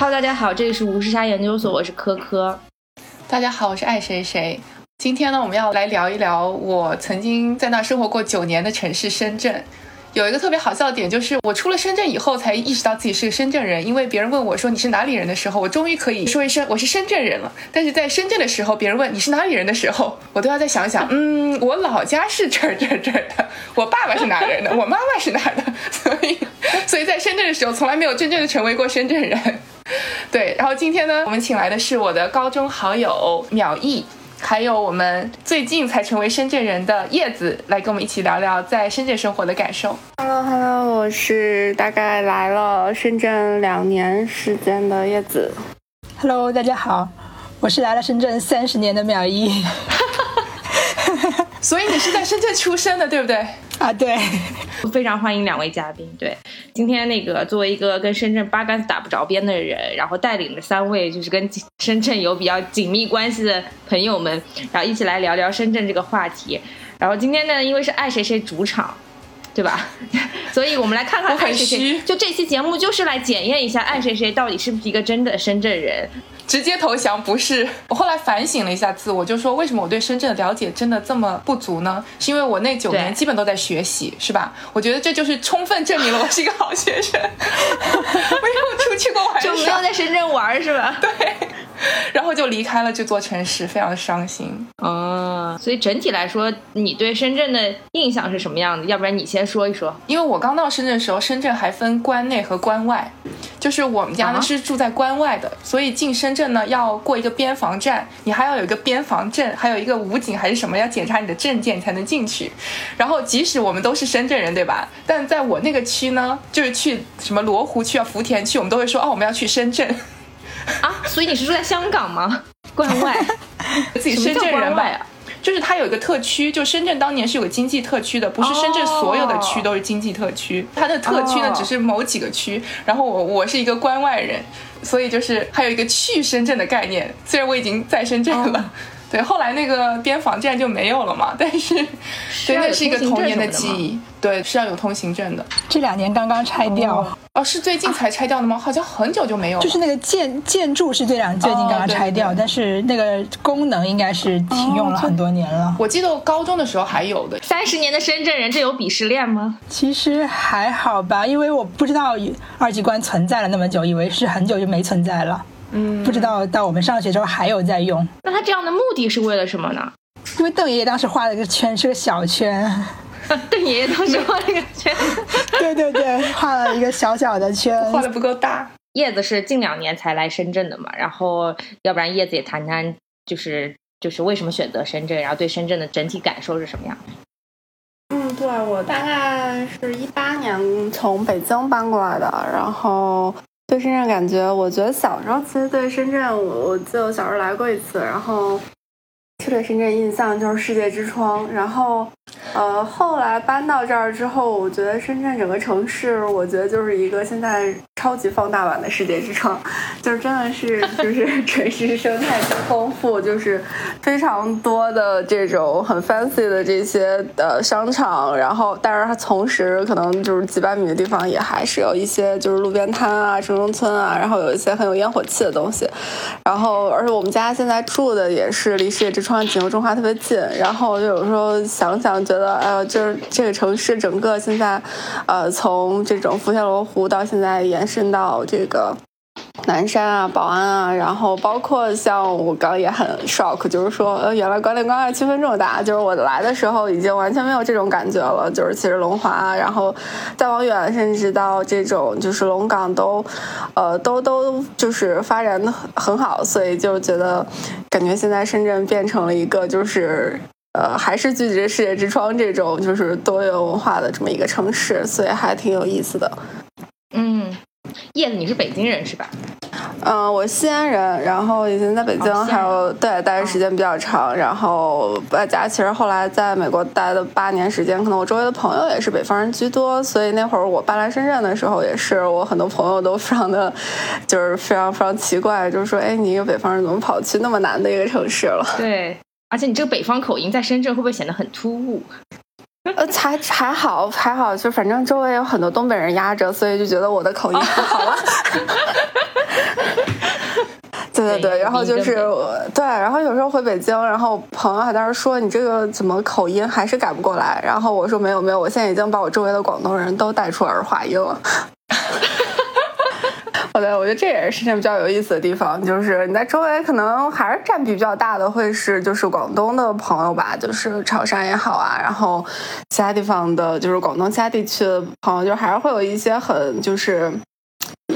Hello，大家好，这里是无时差研究所，我是科科。大家好，我是爱谁谁。今天呢，我们要来聊一聊我曾经在那生活过九年的城市深圳。有一个特别好笑的点，就是我出了深圳以后，才意识到自己是个深圳人。因为别人问我说你是哪里人的时候，我终于可以说一声我是深圳人了。但是在深圳的时候，别人问你是哪里人的时候，我都要再想想，嗯，我老家是这儿这儿这儿的，我爸爸是哪人的，我妈妈是哪的，所以，所以在深圳的时候，从来没有真正的成为过深圳人。对，然后今天呢，我们请来的是我的高中好友淼毅。还有我们最近才成为深圳人的叶子，来跟我们一起聊聊在深圳生活的感受。Hello，Hello，我是大概来了深圳两年时间的叶子。Hello，大家好，我是来了深圳三十年的淼一。所以你是在深圳出生的，对不对？啊，对。非常欢迎两位嘉宾。对，今天那个作为一个跟深圳八竿子打不着边的人，然后带领着三位就是跟深圳有比较紧密关系的朋友们，然后一起来聊聊深圳这个话题。然后今天呢，因为是爱谁谁主场，对吧？所以我们来看看爱谁谁。就这期节目就是来检验一下爱谁谁到底是不是一个真的深圳人。直接投降不是。我后来反省了一下自我，就说为什么我对深圳的了解真的这么不足呢？是因为我那九年基本都在学习，是吧？我觉得这就是充分证明了我是一个好学生，没有出去过玩，就没有在深圳玩，是吧？对。然后就离开了这座城市，非常的伤心。啊，所以整体来说，你对深圳的印象是什么样的？要不然你先说一说。因为我刚到深圳的时候，深圳还分关内和关外，就是我们家呢是住在关外的，所以进深圳呢要过一个边防站，你还要有一个边防证，还有一个武警还是什么要检查你的证件才能进去。然后即使我们都是深圳人，对吧？但在我那个区呢，就是去什么罗湖区啊、福田区，我们都会说哦，我们要去深圳。啊，所以你是住在香港吗？关外，自己深圳人吧？就是它有一个特区，就深圳当年是有个经济特区的，不是深圳所有的区都是经济特区，它的特区呢只是某几个区。然后我我是一个关外人，所以就是还有一个去深圳的概念。虽然我已经在深圳了，对，后来那个边防站就没有了嘛，但是对，那是一个童年的记忆。对，是要有通行证的。这两年刚刚拆掉。哦，是最近才拆掉的吗？好像很久就没有。就是那个建建筑是这两最近刚刚拆掉，但是那个功能应该是停用了很多年了。我记得我高中的时候还有的。三十年的深圳人，这有鄙视链吗？其实还好吧，因为我不知道二极关存在了那么久，以为是很久就没存在了。嗯，不知道到我们上学之后还有在用。那他这样的目的是为了什么呢？因为邓爷爷当时画了个圈，是个小圈。邓爷爷当时画了一个圈，对对对，画了一个小小的圈，画的不够大。叶子是近两年才来深圳的嘛，然后要不然叶子也谈谈，就是就是为什么选择深圳，然后对深圳的整体感受是什么样？嗯，对我大概是一八年从北京搬过来的，然后对深圳感觉，我觉得小时候其实对深圳，我我记得我小时候来过一次，然后。对深圳印象就是世界之窗，然后，呃，后来搬到这儿之后，我觉得深圳整个城市，我觉得就是一个现在超级放大版的世界之窗，就是真的是就 是城市生态之丰富，就是非常多的这种很 fancy 的这些呃商场，然后但是它同时可能就是几百米的地方也还是有一些就是路边摊啊、城中村啊，然后有一些很有烟火气的东西，然后而且我们家现在住的也是离世界之窗。景和中华特别近，然后就有时候想想，觉得哎呀，就是这个城市整个现在，呃，从这种福田罗湖到现在延伸到这个南山啊、宝安啊，然后包括像我刚也很 shock，就是说，呃，原来关内关爱区分这么大，就是我来的时候已经完全没有这种感觉了，就是其实龙华，然后再往远，甚至到这种就是龙岗都，呃，都都就是发展的很好，所以就觉得。感觉现在深圳变成了一个，就是呃，还是聚集世界之窗这种，就是多元文化的这么一个城市，所以还挺有意思的。嗯，叶子，你是北京人是吧？嗯，我西安人，然后以前在北京还有对待的时间比较长，然后外加其实后来在美国待的八年时间，可能我周围的朋友也是北方人居多，所以那会儿我搬来深圳的时候，也是我很多朋友都非常的，就是非常非常奇怪，就是说，哎，你一个北方人怎么跑去那么难的一个城市了？对，而且你这个北方口音在深圳会不会显得很突兀？呃，还还好还好，就反正周围有很多东北人压着，所以就觉得我的口音不好了。对对对，然后就是对，然后有时候回北京，然后朋友还在那说你这个怎么口音还是改不过来，然后我说没有没有，我现在已经把我周围的广东人都带出儿化音了。对，我觉得这也是深圳比较有意思的地方，就是你在周围可能还是占比比较大的，会是就是广东的朋友吧，就是潮汕也好啊，然后其他地方的，就是广东其他地区的朋友，就还是会有一些很就是。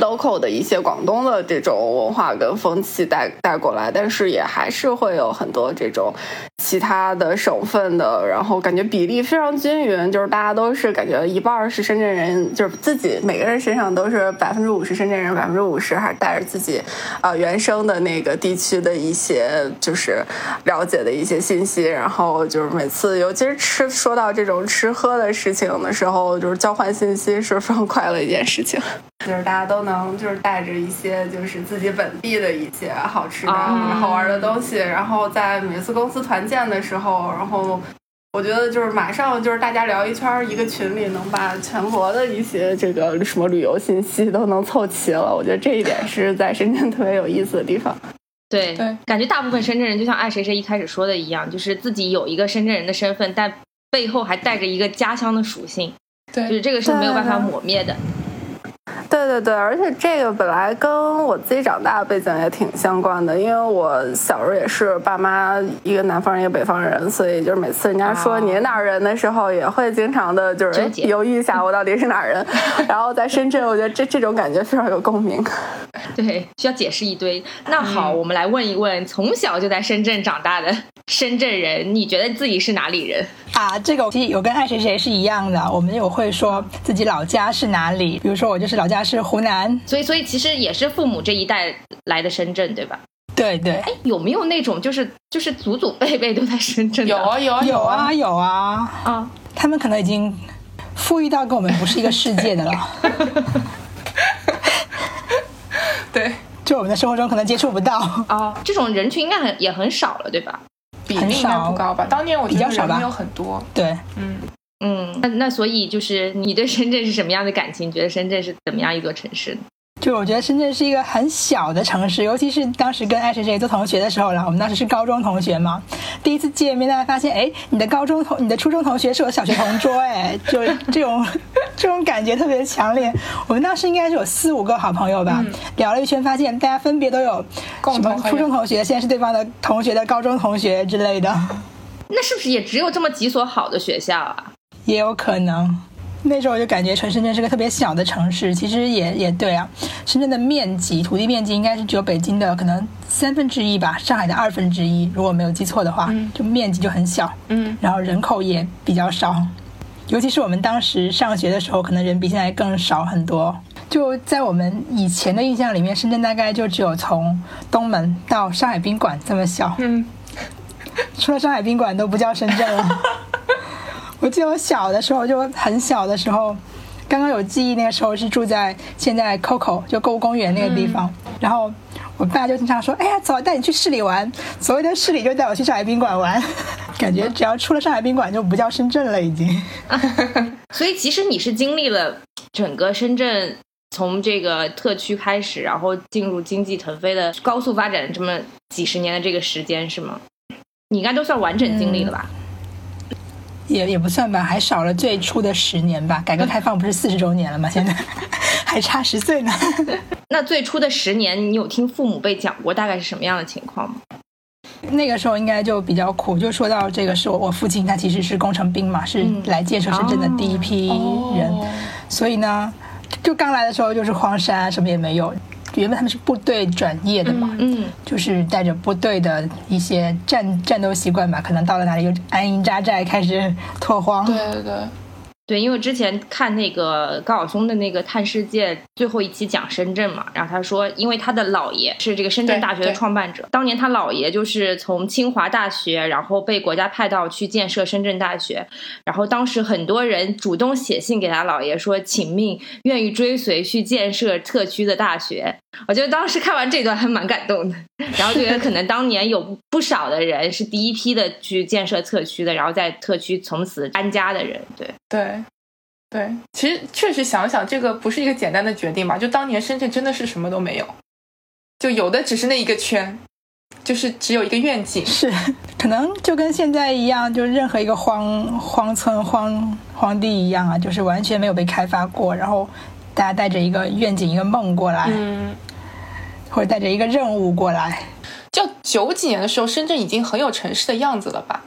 Local 的一些广东的这种文化跟风气带带过来，但是也还是会有很多这种其他的省份的，然后感觉比例非常均匀，就是大家都是感觉一半是深圳人，就是自己每个人身上都是百分之五十深圳人，百分之五十还是带着自己啊原生的那个地区的一些就是了解的一些信息，然后就是每次尤其是吃说到这种吃喝的事情的时候，就是交换信息是非常快乐一件事情，就是大家都。能就是带着一些就是自己本地的一些好吃的、好玩的东西，然后在每次公司团建的时候，然后我觉得就是马上就是大家聊一圈，一个群里能把全国的一些这个什么旅游信息都能凑齐了。我觉得这一点是在深圳特别有意思的地方。对对，感觉大部分深圳人就像爱谁谁一开始说的一样，就是自己有一个深圳人的身份，但背后还带着一个家乡的属性。对，就是这个是没有办法抹灭的。对对对对对，而且这个本来跟我自己长大的背景也挺相关的，因为我小时候也是爸妈一个南方人一个北方人，所以就是每次人家说你哪儿人的时候，也会经常的就是 犹豫一下我到底是哪儿人。然后在深圳，我觉得这这种感觉非常有共鸣。对，需要解释一堆。那好，我们来问一问从小就在深圳长大的深圳人，你觉得自己是哪里人？啊，这个其实有跟爱谁谁是一样的，我们有会说自己老家是哪里，比如说我就是老家是湖南，所以所以其实也是父母这一代来的深圳，对吧？对对。哎，有没有那种就是就是祖祖辈辈都在深圳？有啊有啊有啊有啊啊！他们可能已经富裕到跟我们不是一个世界的了。对，就我们的生活中可能接触不到啊，这种人群应该很也很少了，对吧？比例应该不高吧？当年我比较少吧，没有很多。对，嗯嗯，那那所以就是你对深圳是什么样的感情？觉得深圳是怎么样一座城市？就我觉得深圳是一个很小的城市，尤其是当时跟爱谁谁做同学的时候，然后我们当时是高中同学嘛，第一次见面，大家发现，哎，你的高中同、你的初中同学是我小学同桌，哎，就这种 这种感觉特别强烈。我们当时应该是有四五个好朋友吧，聊了一圈，发现大家分别都有什么初中同学，现在是对方的同学的高中同学之类的。那是不是也只有这么几所好的学校啊？也有可能。那时候我就感觉，纯深圳是个特别小的城市。其实也也对啊，深圳的面积，土地面积应该是只有北京的可能三分之一吧，上海的二分之一，如果没有记错的话，就面积就很小。嗯，然后人口也比较少，尤其是我们当时上学的时候，可能人比现在更少很多。就在我们以前的印象里面，深圳大概就只有从东门到上海宾馆这么小。嗯，除了上海宾馆都不叫深圳了。我记得我小的时候就很小的时候，刚刚有记忆，那个时候是住在现在 COCO 就购物公园那个地方，然后我爸就经常说：“哎呀，走，带你去市里玩。”所谓的市里就带我去上海宾馆玩，感觉只要出了上海宾馆就不叫深圳了，已经。所以其实你是经历了整个深圳从这个特区开始，然后进入经济腾飞的高速发展这么几十年的这个时间是吗？你应该都算完整经历了吧？也也不算吧，还少了最初的十年吧。改革开放不是四十周年了吗？现在 还差十岁呢。那最初的十年，你有听父母辈讲过大概是什么样的情况吗？那个时候应该就比较苦。就说到这个，是我我父亲，他其实是工程兵嘛，是来建设深圳的第一批人。所以呢，就刚来的时候就是荒山，什么也没有。原本他们是部队转业的嘛，嗯，就是带着部队的一些战战斗习惯吧，可能到了哪里又安营扎寨，开始拓荒。对对对。对，因为之前看那个高晓松的那个《探世界》最后一期讲深圳嘛，然后他说，因为他的姥爷是这个深圳大学的创办者，当年他姥爷就是从清华大学，然后被国家派到去建设深圳大学，然后当时很多人主动写信给他姥爷说，请命，愿意追随去建设特区的大学。我觉得当时看完这段还蛮感动的，然后觉得可能当年有不少的人是第一批的去建设特区的，然后在特区从此安家的人，对对。对，其实确实想想，这个不是一个简单的决定吧？就当年深圳真的是什么都没有，就有的只是那一个圈，就是只有一个愿景。是，可能就跟现在一样，就任何一个荒荒村、荒荒地一样啊，就是完全没有被开发过，然后大家带着一个愿景、一个梦过来，嗯，或者带着一个任务过来。就九几年的时候，深圳已经很有城市的样子了吧？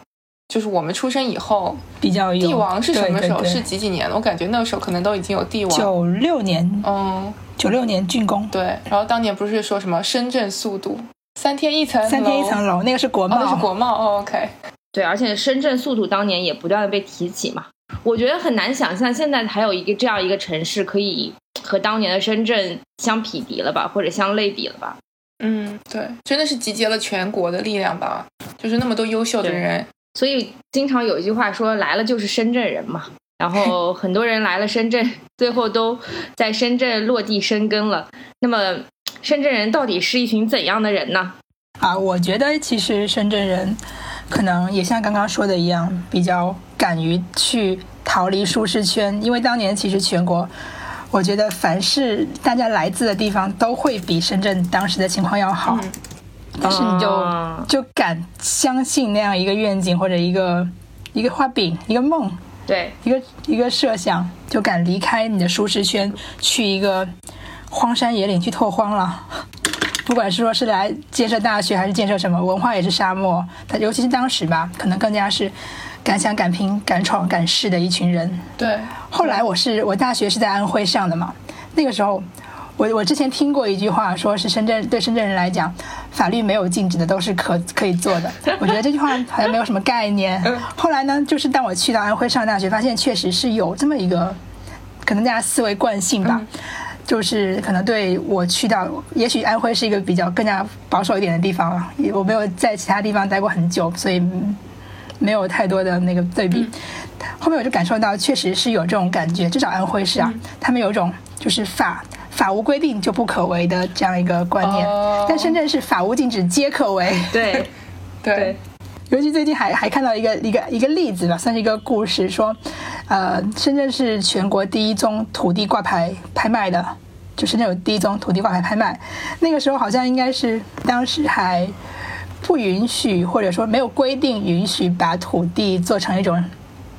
就是我们出生以后，比较帝王是什么时候？对对对是几几年的？我感觉那个时候可能都已经有帝王。九六年，嗯，九六年竣工，对。然后当年不是说什么深圳速度三天一层楼，三天一层楼，那个是国哦，贸，那是国贸。哦，OK。对，而且深圳速度当年也不断的被提起嘛。我觉得很难想象现在还有一个这样一个城市可以和当年的深圳相匹敌了吧，或者相类比了吧。嗯，对，真的是集结了全国的力量吧，就是那么多优秀的人。所以经常有一句话说来了就是深圳人嘛，然后 很多人来了深圳，最后都在深圳落地生根了。那么深圳人到底是一群怎样的人呢？啊，我觉得其实深圳人可能也像刚刚说的一样，比较敢于去逃离舒适圈，因为当年其实全国，我觉得凡是大家来自的地方都会比深圳当时的情况要好，嗯但是你就、啊就敢相信那样一个愿景或者一个一个画饼、一个梦、对，一个一个设想，就敢离开你的舒适圈，去一个荒山野岭去拓荒了。不管是说是来建设大学，还是建设什么，文化也是沙漠。他尤其是当时吧，可能更加是敢想敢拼、敢闯敢试的一群人。对，后来我是我大学是在安徽上的嘛，那个时候我我之前听过一句话，说是深圳对深圳人来讲，法律没有禁止的都是可可以做的。我觉得这句话好像没有什么概念。后来呢，就是当我去到安徽上大学，发现确实是有这么一个，可能大家思维惯性吧。就是可能对我去到，也许安徽是一个比较更加保守一点的地方了，我没有在其他地方待过很久，所以嗯没有太多的那个对比。后面我就感受到，确实是有这种感觉，至少安徽是啊，他们有一种就是法法无规定就不可为的这样一个观念，哦。但深圳是法无禁止皆可为。对，对，尤其最近还还看到一个一个一个例子吧，算是一个故事，说，呃，深圳是全国第一宗土地挂牌拍卖的，就深圳有第一宗土地挂牌拍卖，那个时候好像应该是当时还不允许或者说没有规定允许把土地做成一种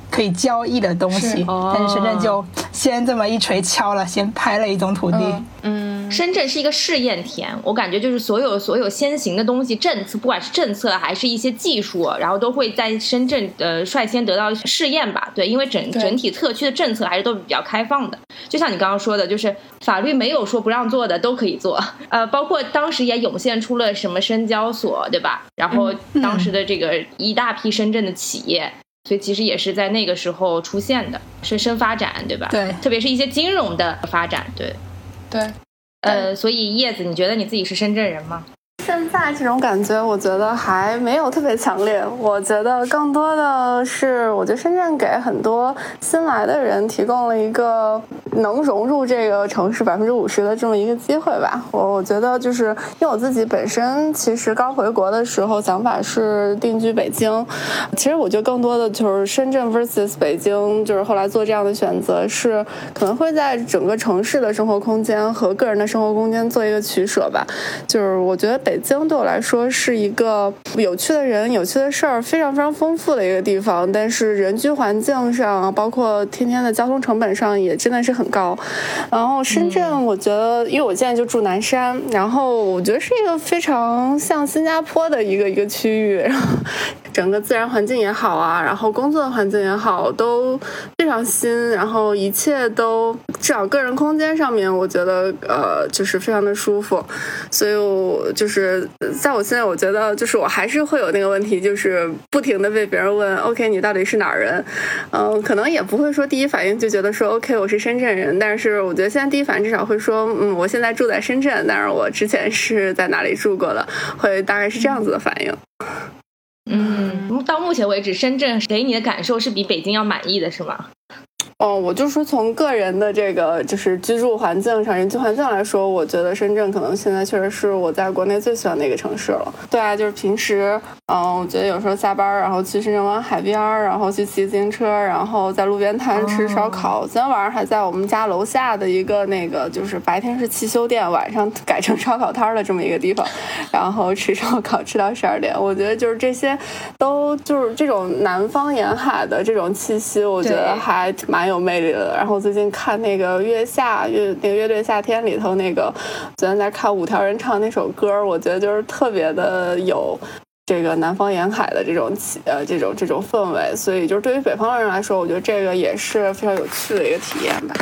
可以交易的东西是，哦但是深圳就先这么一锤敲了，先拍了一宗土地。嗯嗯，深圳是一个试验田，我感觉就是所有所有先行的东西，政策不管是政策还是一些技术，然后都会在深圳呃率先得到试验吧。对，因为整整体特区的政策还是都比较开放的。就像你刚刚说的，就是法律没有说不让做的都可以做。呃，包括当时也涌现出了什么深交所，对吧？然后嗯当时的这个一大批深圳的企业。所以其实也是在那个时候出现的，深深发展，对吧？对特别是一些金融的发展，对。对，呃，所以叶子，你觉得你自己是深圳人吗？现在这种感觉，我觉得还没有特别强烈。我觉得更多的是，我觉得深圳给很多新来的人提供了一个能融入这个城市百分之五十的这么一个机会吧。我我觉得就是因为我自己本身其实刚回国的时候想法是定居北京，其实我觉得更多的就是深圳 versus 北京，就是后来做这样的选择是可能会在整个城市的生活空间和个人的生活空间做一个取舍吧。就是我觉得北京对我来说是一个有趣的人、有趣的事儿非常非常丰富的一个地方，但是人居环境上，包括天天的交通成本上也真的是很高。然后深圳，我觉得，因为我现在就住南山，然后我觉得是一个非常像新加坡的一个一个区域，然后整个自然环境也好啊，然后工作的环境也好，都非常新，然后一切都至少个人空间上面，我觉得呃就是非常的舒服，所以我就是在我现在，我觉得就是我还是会有那个问题，就是不停的被别人问，OK，你到底是哪儿人？嗯、可能也不会说第一反应就觉得说 OK，我是深圳人，但是我觉得现在第一反应至少会说，嗯，我现在住在深圳，但是我之前是在哪里住过的，会大概是这样子的反应。嗯，到目前为止，深圳给你的感受是比北京要满意的，是吗？哦，我就说从个人的这个就是居住环境上、人居环境来说，我觉得深圳可能现在确实是我在国内最喜欢的一个城市了。对啊，就是平时，嗯，我觉得有时候下班然后去深圳湾海边然后去骑自行车，然后在路边摊吃烧烤。昨天晚上还在我们家楼下的一个那个，就是白天是汽修店，晚上改成烧烤摊的这么一个地方，然后吃烧烤吃到十二点。我觉得就是这些，都就是这种南方沿海的这种气息，我觉得还蛮。有魅力的。然后最近看那个《月下乐》那个乐队夏天里头那个，昨天在看五条人唱那首歌，我觉得就是特别的有这个南方沿海的这种呃这种这种氛围。所以就是对于北方人来说，我觉得这个也是非常有趣的一个体验吧。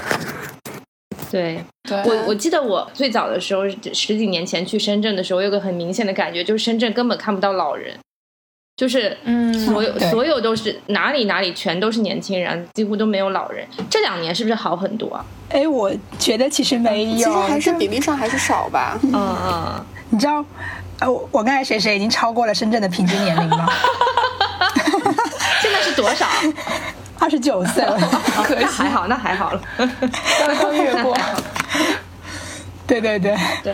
对，我我记得我最早的时候十几年前去深圳的时候，有个很明显的感觉，就是深圳根本看不到老人。就是，嗯，所有所有都是哪里哪里全都是年轻人，几乎都没有老人。这两年是不是好很多啊？哎，我觉得其实没有，其实还是比例上还是少吧。嗯嗯，你知道，呃，我刚才谁谁已经超过了深圳的平均年龄吗？现在是多少？二十九岁了，那还好，那还好了，刚刚越过。对对对对。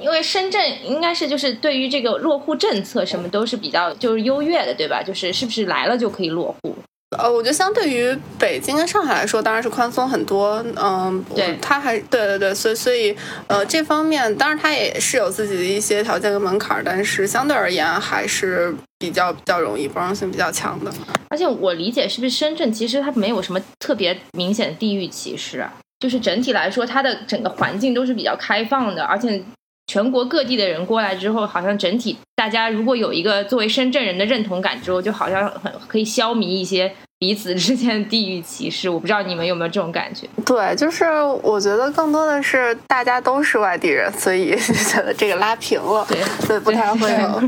因为深圳应该是就是对于这个落户政策什么都是比较就是优越的，对吧？就是是不是来了就可以落户？呃，我觉得相对于北京跟上海来说，当然是宽松很多。嗯，对，它还对对对，所以所以呃这方面，当然它也是有自己的一些条件跟门槛，但是相对而言还是比较比较容易，包容性比较强的。而且我理解是不是深圳其实它没有什么特别明显的地域歧视啊？就是整体来说，它的整个环境都是比较开放的，而且。全国各地的人过来之后，好像整体大家如果有一个作为深圳人的认同感之后，就好像很可以消弭一些。彼此之间的地域歧视，我不知道你们有没有这种感觉？对，就是我觉得更多的是大家都是外地人，所以 觉得这个拉平了，对，所以不太会有，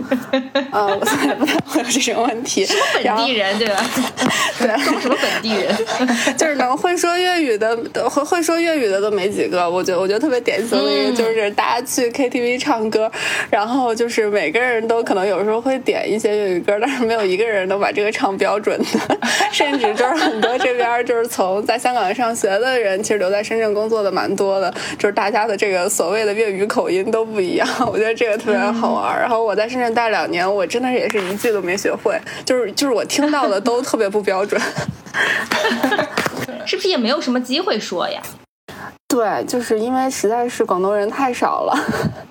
嗯，所以不太会有这种问题。本地人对吧？对，什么本地人？就是能会说粤语的，会会说粤语的都没几个。我觉得，我觉得特别典型的一个就是大家去 KTV 唱歌，然后就是每个人都可能有时候会点一些粤语歌，但是没有一个人能把这个唱标准的。甚至就是很多这边就是从在香港上学的人，其实留在深圳工作的蛮多的。就是大家的这个所谓的粤语口音都不一样，我觉得这个特别好玩。然后我在深圳待两年，我真的也是一句都没学会，就是就是我听到的都特别不标准。是不是也没有什么机会说呀？对，就是因为实在是广东人太少了。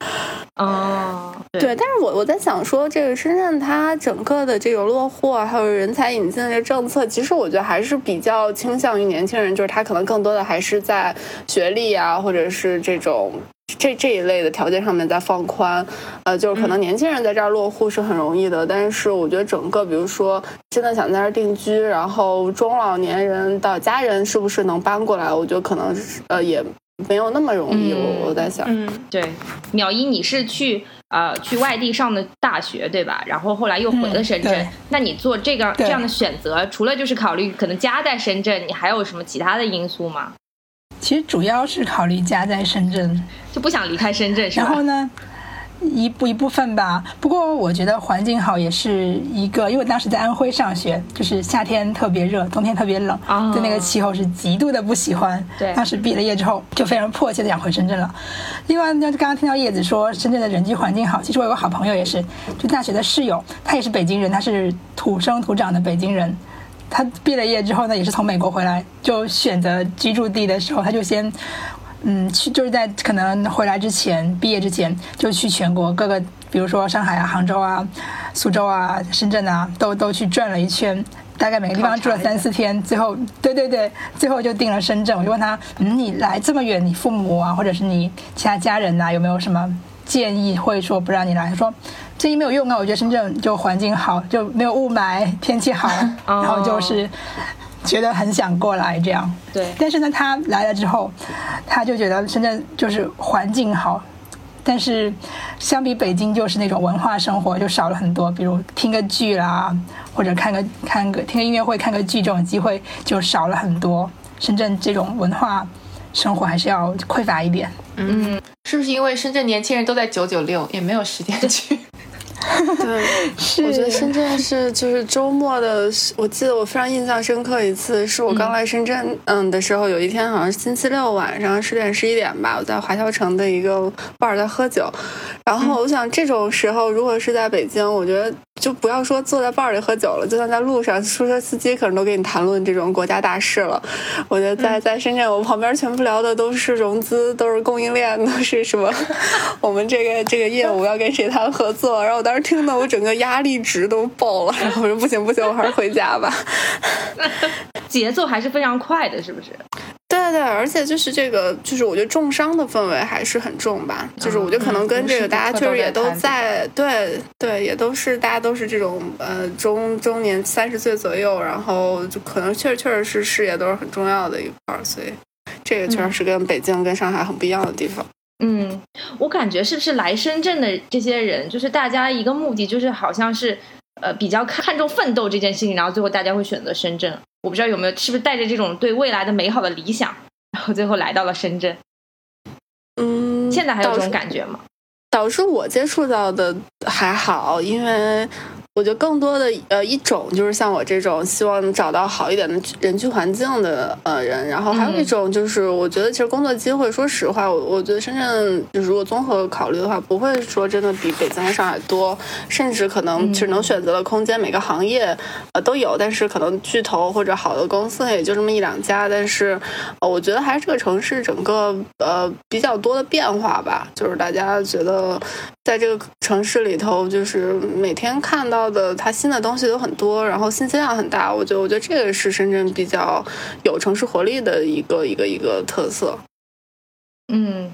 哦，对，但是我我在想说，这个深圳它整个的这个落户还有人才引进的这政策，其实我觉得还是比较倾向于年轻人，就是他可能更多的还是在学历啊，或者是这种这这一类的条件上面在放宽。呃，就是可能年轻人在这儿落户是很容易的，但是我觉得整个，比如说真的想在这儿定居，然后中老年人的家人是不是能搬过来？我觉得可能呃也。没有那么容易，我我在想，嗯，对，鸟一，你是去呃去外地上的大学对吧？然后后来又回了深圳，那你做这个这样的选择，除了就是考虑可能家在深圳，你还有什么其他的因素吗？其实主要是考虑家在深圳，就不想离开深圳，是吧？然后呢？一部一部分吧，不过我觉得环境好也是一个，因为当时在安徽上学，就是夏天特别热，冬天特别冷，对那个气候是极度的不喜欢。对，当时毕了业之后就非常迫切的想回深圳了。另外，呢，刚刚听到叶子说深圳的人际环境好，其实我有个好朋友也是，就大学的室友，他也是北京人，他是土生土长的北京人。他毕了业之后呢，也是从美国回来，就选择居住地的时候，他就先。嗯，去就是在可能回来之前，毕业之前就去全国各个，比如说上海啊、杭州啊、苏州啊、深圳啊，都都去转了一圈，大概每个地方住了三四天，最后，对对对，最后就定了深圳。我就问他，嗯，你来这么远，你父母啊，或者是你其他家人呐，有没有什么建议，会说不让你来？他说建议没有用啊，我觉得深圳就环境好，就没有雾霾，天气好，然后就是。觉得很想过来这样，对。但是呢，他来了之后，他就觉得深圳就是环境好，但是相比北京，就是那种文化生活就少了很多。比如听个剧啦，或者看个看个听个音乐会、看个剧这种机会就少了很多。深圳这种文化生活还是要匮乏一点。嗯，是不是因为深圳年轻人都在九九六，也没有时间去？对，是。我觉得深圳是就是周末的，我记得我非常印象深刻一次，是我刚来深圳嗯的时候，有一天好像是星期六晚上十点十一点吧，我在华侨城的一个 bar 在喝酒，然后我想这种时候如果是在北京，我觉得就不要说坐在 bar 里喝酒了，就算在路上，出租车司机可能都跟你谈论这种国家大事了。我觉得在在深圳，我旁边全部聊的都是融资，都是供应链，都是什么 我们这个这个业务要跟谁谈合作，然后我当时听的我整个压力值都爆了，然后我说不行不行，我还是回家吧。节奏还是非常快的，是不是？对对，而且就是这个，就是我觉得重伤的氛围还是很重吧。就是我觉得可能跟这个大家确实也都在，对对，也都是大家都是这种呃中中年三十岁左右，然后就可能确实确实是事业都是很重要的一块儿，所以这个确实是跟北京跟上海很不一样的地方。嗯，我感觉是不是来深圳的这些人，就是大家一个目的，就是好像是呃比较看重奋斗这件事情，然后最后大家会选择深圳。我不知道有没有是不是带着这种对未来的美好的理想，然后最后来到了深圳。嗯，现在还有这种感觉吗？导致我接触到的还好，因为。我觉得更多的呃一种就是像我这种希望找到好一点的人居环境的呃人，然后还有一种就是我觉得其实工作机会，说实话，我我觉得深圳就如果综合考虑的话，不会说真的比北京和上海多，甚至可能只能选择的空间每个行业呃都有，但是可能巨头或者好的公司也就这么一两家，但是呃我觉得还是这个城市整个呃比较多的变化吧，就是大家觉得在这个城市里头，就是每天看到。的它新的东西都很多，然后信息量很大，我觉得我觉得这个是深圳比较有城市活力的一个一个一个特色。嗯，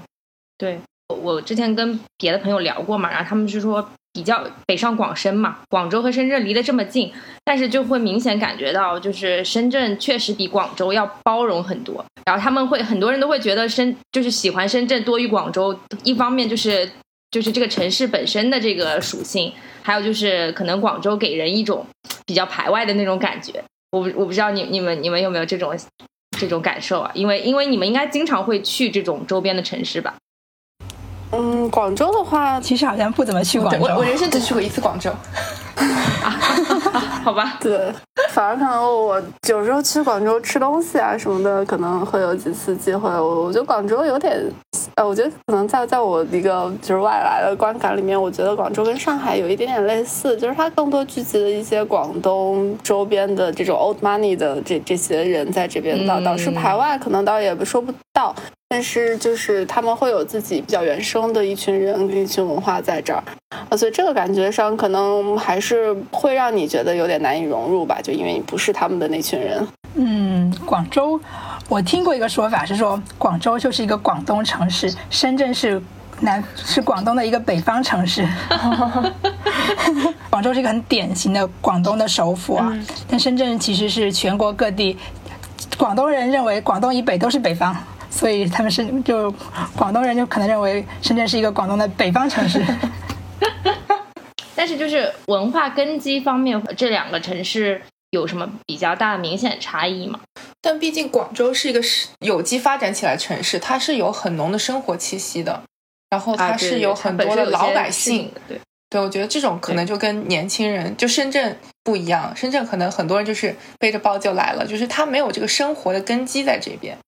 对，我之前跟别的朋友聊过嘛，然后他们是说比较北上广深嘛，广州和深圳离得这么近，但是就会明显感觉到，就是深圳确实比广州要包容很多，然后他们会很多人都会觉得深就是喜欢深圳多于广州，一方面就是就是这个城市本身的这个属性。还有就是，可能广州给人一种比较排外的那种感觉。我我不知道你你们你们有没有这种这种感受啊？因为因为你们应该经常会去这种周边的城市吧？嗯，广州的话，其实好像不怎么去广州。我我人生只去过一次广州。啊，好吧，对，反而可能我有时候去广州吃东西啊什么的，可能会有几次机会。我我觉得广州有点，呃，我觉得可能在在我一个就是外来的观感里面，我觉得广州跟上海有一点点类似，就是它更多聚集了一些广东周边的这种 old money 的这这些人在这边，导导致排外，可能倒也说不到。但是就是他们会有自己比较原生的一群人、一群文化在这儿，啊，所以这个感觉上可能还是会让你觉得有点难以融入吧，就因为你不是他们的那群人。嗯，广州，我听过一个说法是说，广州就是一个广东城市，深圳是南是广东的一个北方城市。广州是一个很典型的广东的首府啊，但深圳其实是全国各地，广东人认为广东以北都是北方。所以他们是就广东人就可能认为深圳是一个广东的北方城市，但是就是文化根基方面，这两个城市有什么比较大的明显差异吗？但毕竟广州是一个是有机发展起来城市，它是有很浓的生活气息的，然后它是有很多的老百姓，对对，我觉得这种可能就跟年轻人就深圳不一样，深圳可能很多人就是背着包就来了，就是他没有这个生活的根基在这边。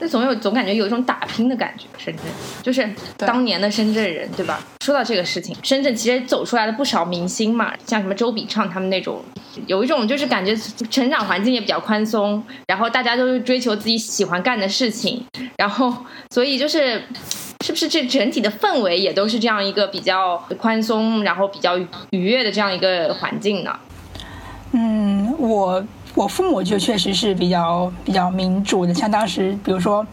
那总有总感觉有一种打拼的感觉，深圳就是当年的深圳人，对吧？说到这个事情，深圳其实走出来了不少明星嘛，像什么周笔畅他们那种，有一种就是感觉成长环境也比较宽松，然后大家都是追求自己喜欢干的事情，然后所以就是是不是这整体的氛围也都是这样一个比较宽松，然后比较愉悦的这样一个环境呢？嗯，我。我父母就确实是比较比较民主的，像当时比如说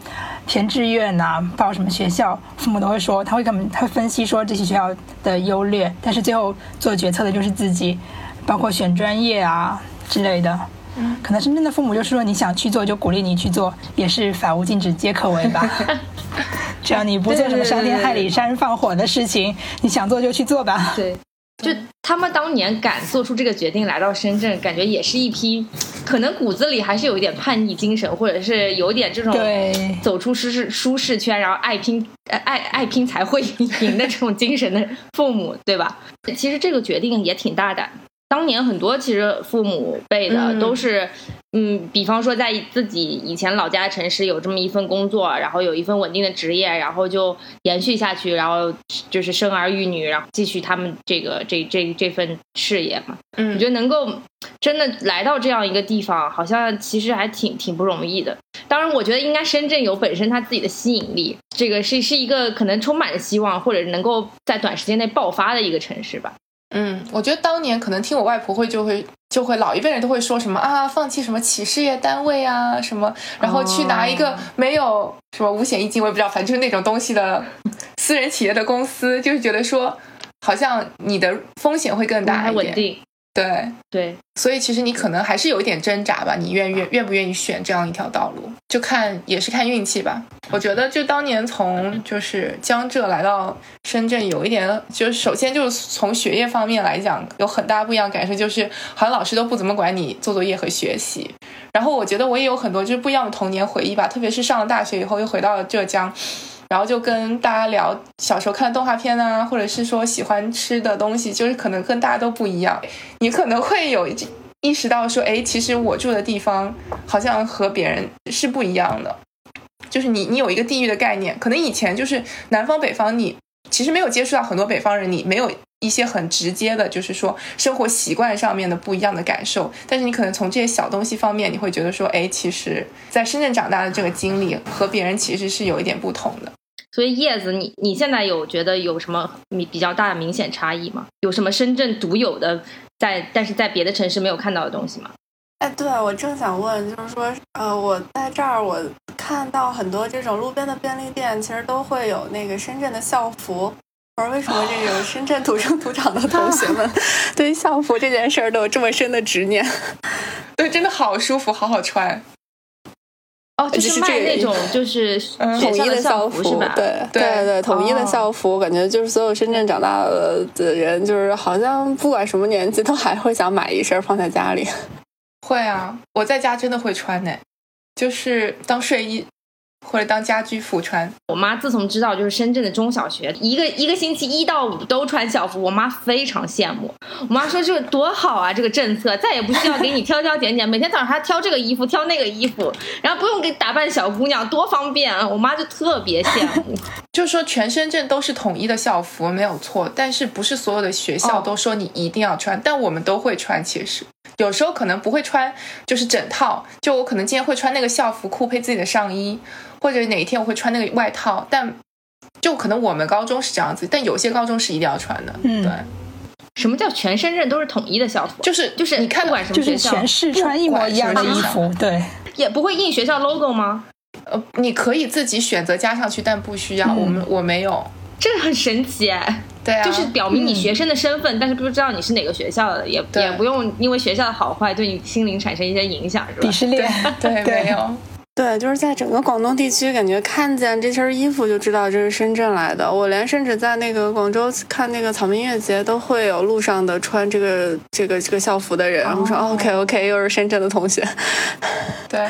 填志愿呐，报什么学校，父母都会说，他会跟我们他会分析说这些学校的优劣，但是最后做决策的就是自己，包括选专业啊之类的。嗯，可能深圳的父母就是说你想去做就鼓励你去做，也是法无禁止皆可为吧。只要你不做什么伤天害理、杀人放火的事情，你想做就去做吧。对。就他们当年敢做出这个决定来到深圳，感觉也是一批，可能骨子里还是有一点叛逆精神，或者是有点这种对走出舒适舒适圈，然后爱拼呃爱爱拼才会赢的这种精神的父母，对吧？其实这个决定也挺大胆。当年很多其实父母辈的嗯都是，嗯，比方说在自己以前老家的城市有这么一份工作，然后有一份稳定的职业，然后就延续下去，然后就是生儿育女，然后继续他们这个这这这份事业嘛。我嗯觉得能够真的来到这样一个地方，好像其实还挺挺不容易的。当然，我觉得应该深圳有本身它自己的吸引力，这个是是一个可能充满着希望，或者能够在短时间内爆发的一个城市吧。嗯，我觉得当年可能听我外婆会就会就会老一辈人都会说什么啊，放弃什么企事业单位啊什么，然后去拿一个哦没有什么五险一金，我也不知道，反正就是那种东西的私人企业的公司，就是觉得说好像你的风险会更大一点。还稳定，对，对，所以其实你可能还是有一点挣扎吧，你愿愿愿不愿意选这样一条道路，就看也是看运气吧。我觉得就当年从就是江浙来到深圳，有一点就是首先就是从学业方面来讲有很大不一样的感受，就是好像老师都不怎么管你做作业和学习。然后我觉得我也有很多就是不一样的童年回忆吧，特别是上了大学以后又回到了浙江。然后就跟大家聊小时候看的动画片啊，或者是说喜欢吃的东西，就是可能跟大家都不一样。你可能会有意识到说，哎，其实我住的地方好像和别人是不一样的。就是你，你有一个地域的概念，可能以前就是南方北方，你其实没有接触到很多北方人，你没有一些很直接的，就是说生活习惯上面的不一样的感受。但是你可能从这些小东西方面，你会觉得说，哎，其实在深圳长大的这个经历和别人其实是有一点不同的。所以叶子，你你现在有觉得有什么比比较大的明显差异吗？有什么深圳独有的在但是在别的城市没有看到的东西吗？哎，对，我正想问，就是说，呃，我在这儿我看到很多这种路边的便利店，其实都会有那个深圳的校服。我说为什么这种 深圳土生土长的同学们 对于校服这件事儿都有这么深的执念？对，真的好舒服，好好穿。哦，就就是是卖这个那种 就是嗯统一的校服是吧？对对对对，统一的哦校服，感觉就是所有深圳长大的的人，就是好像不管什么年纪，都还会想买一身放在家里。会啊，我在家真的会穿呢，就是当睡衣或者当家居服穿。我妈自从知道就是深圳的中小学一个一个星期一到五都穿校服，我妈非常羡慕。我妈说这个多好啊，这个政策再也不需要给你挑挑拣拣，每天早上还挑这个衣服挑那个衣服，然后不用给打扮小姑娘，多方便啊！我妈就特别羡慕。就是说，全深圳都是统一的校服，没有错。但是不是所有的学校哦都说你一定要穿，但我们都会穿。其实有时候可能不会穿，就是整套。就我可能今天会穿那个校服裤配自己的上衣，或者哪一天我会穿那个外套。但就可能我们高中是这样子，但有些高中是一定要穿的。嗯对，什么叫全深圳都是统一的校服？就是就是你看不管什么就是学校，全市穿一模一样的衣服，对，也不会印学校 logo 吗？呃，你可以自己选择加上去，但不需要。嗯我们我没有。这个很神奇哎，对啊，就是表明你嗯学生的身份，但是不知道你是哪个学校的，也也不用因为学校的好坏对你心灵产生一些影响，是吧鄙？视链，对 对没有。对，就是在整个广东地区，感觉看见这身衣服就知道这是深圳来的。我连甚至在那个广州看那个草莓音乐节，都会有路上的穿这个这个这个校服的人。我说哦 OK OK，又是深圳的同学。对，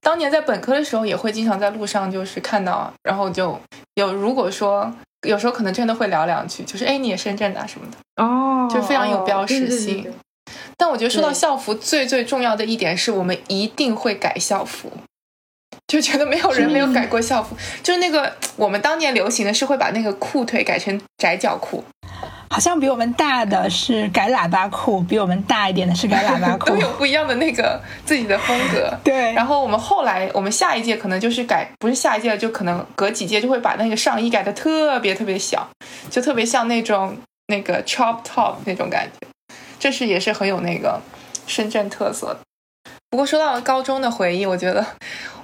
当年在本科的时候，也会经常在路上就是看到，然后就有如果说有时候可能真的会聊两句，就是哎你也深圳的、啊、什么的。哦，就非常有标识性对对但我觉得说到校服，最最重要的一点是我们一定会改校服。就觉得没有人没有改过校服，就是那个我们当年流行的是会把那个裤腿改成窄脚裤，好像比我们大的是改喇叭裤，比我们大一点的是改喇叭裤 都，有不一样的那个自己的风格。对，然后我们后来，我们下一届可能就是改，不是下一届了，就可能隔几届就会把那个上衣改的特别特别小，就特别像那种那个 chop top 那种感觉，这是也是很有那个深圳特色的。不过说到了高中的回忆，我觉得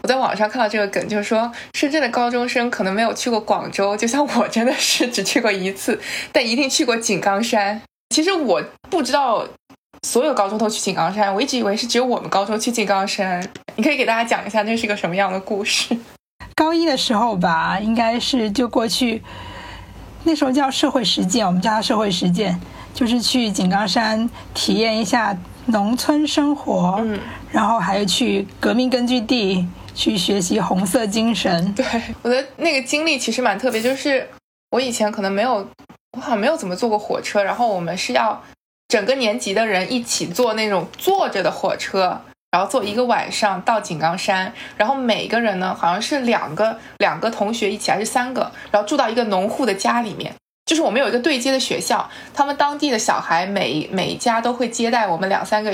我在网上看到这个梗，就是说深圳的高中生可能没有去过广州，就像我真的是只去过一次，但一定去过井冈山。其实我不知道所有高中都去井冈山，我一直以为是只有我们高中去井冈山。你可以给大家讲一下那是一个什么样的故事？高一的时候吧，应该是就过去，那时候叫社会实践，我们叫它社会实践，就是去井冈山体验一下农村生活，嗯，然后还有去革命根据地去学习红色精神。对，我的那个经历其实蛮特别，就是我以前可能没有，我好像没有怎么坐过火车，然后我们是要整个年级的人一起坐那种坐着的火车。然后坐一个晚上到井冈山，然后每个人呢好像是两个两个同学一起还是三个，然后住到一个农户的家里面。就是我们有一个对接的学校，他们当地的小孩每每一家都会接待我们两三个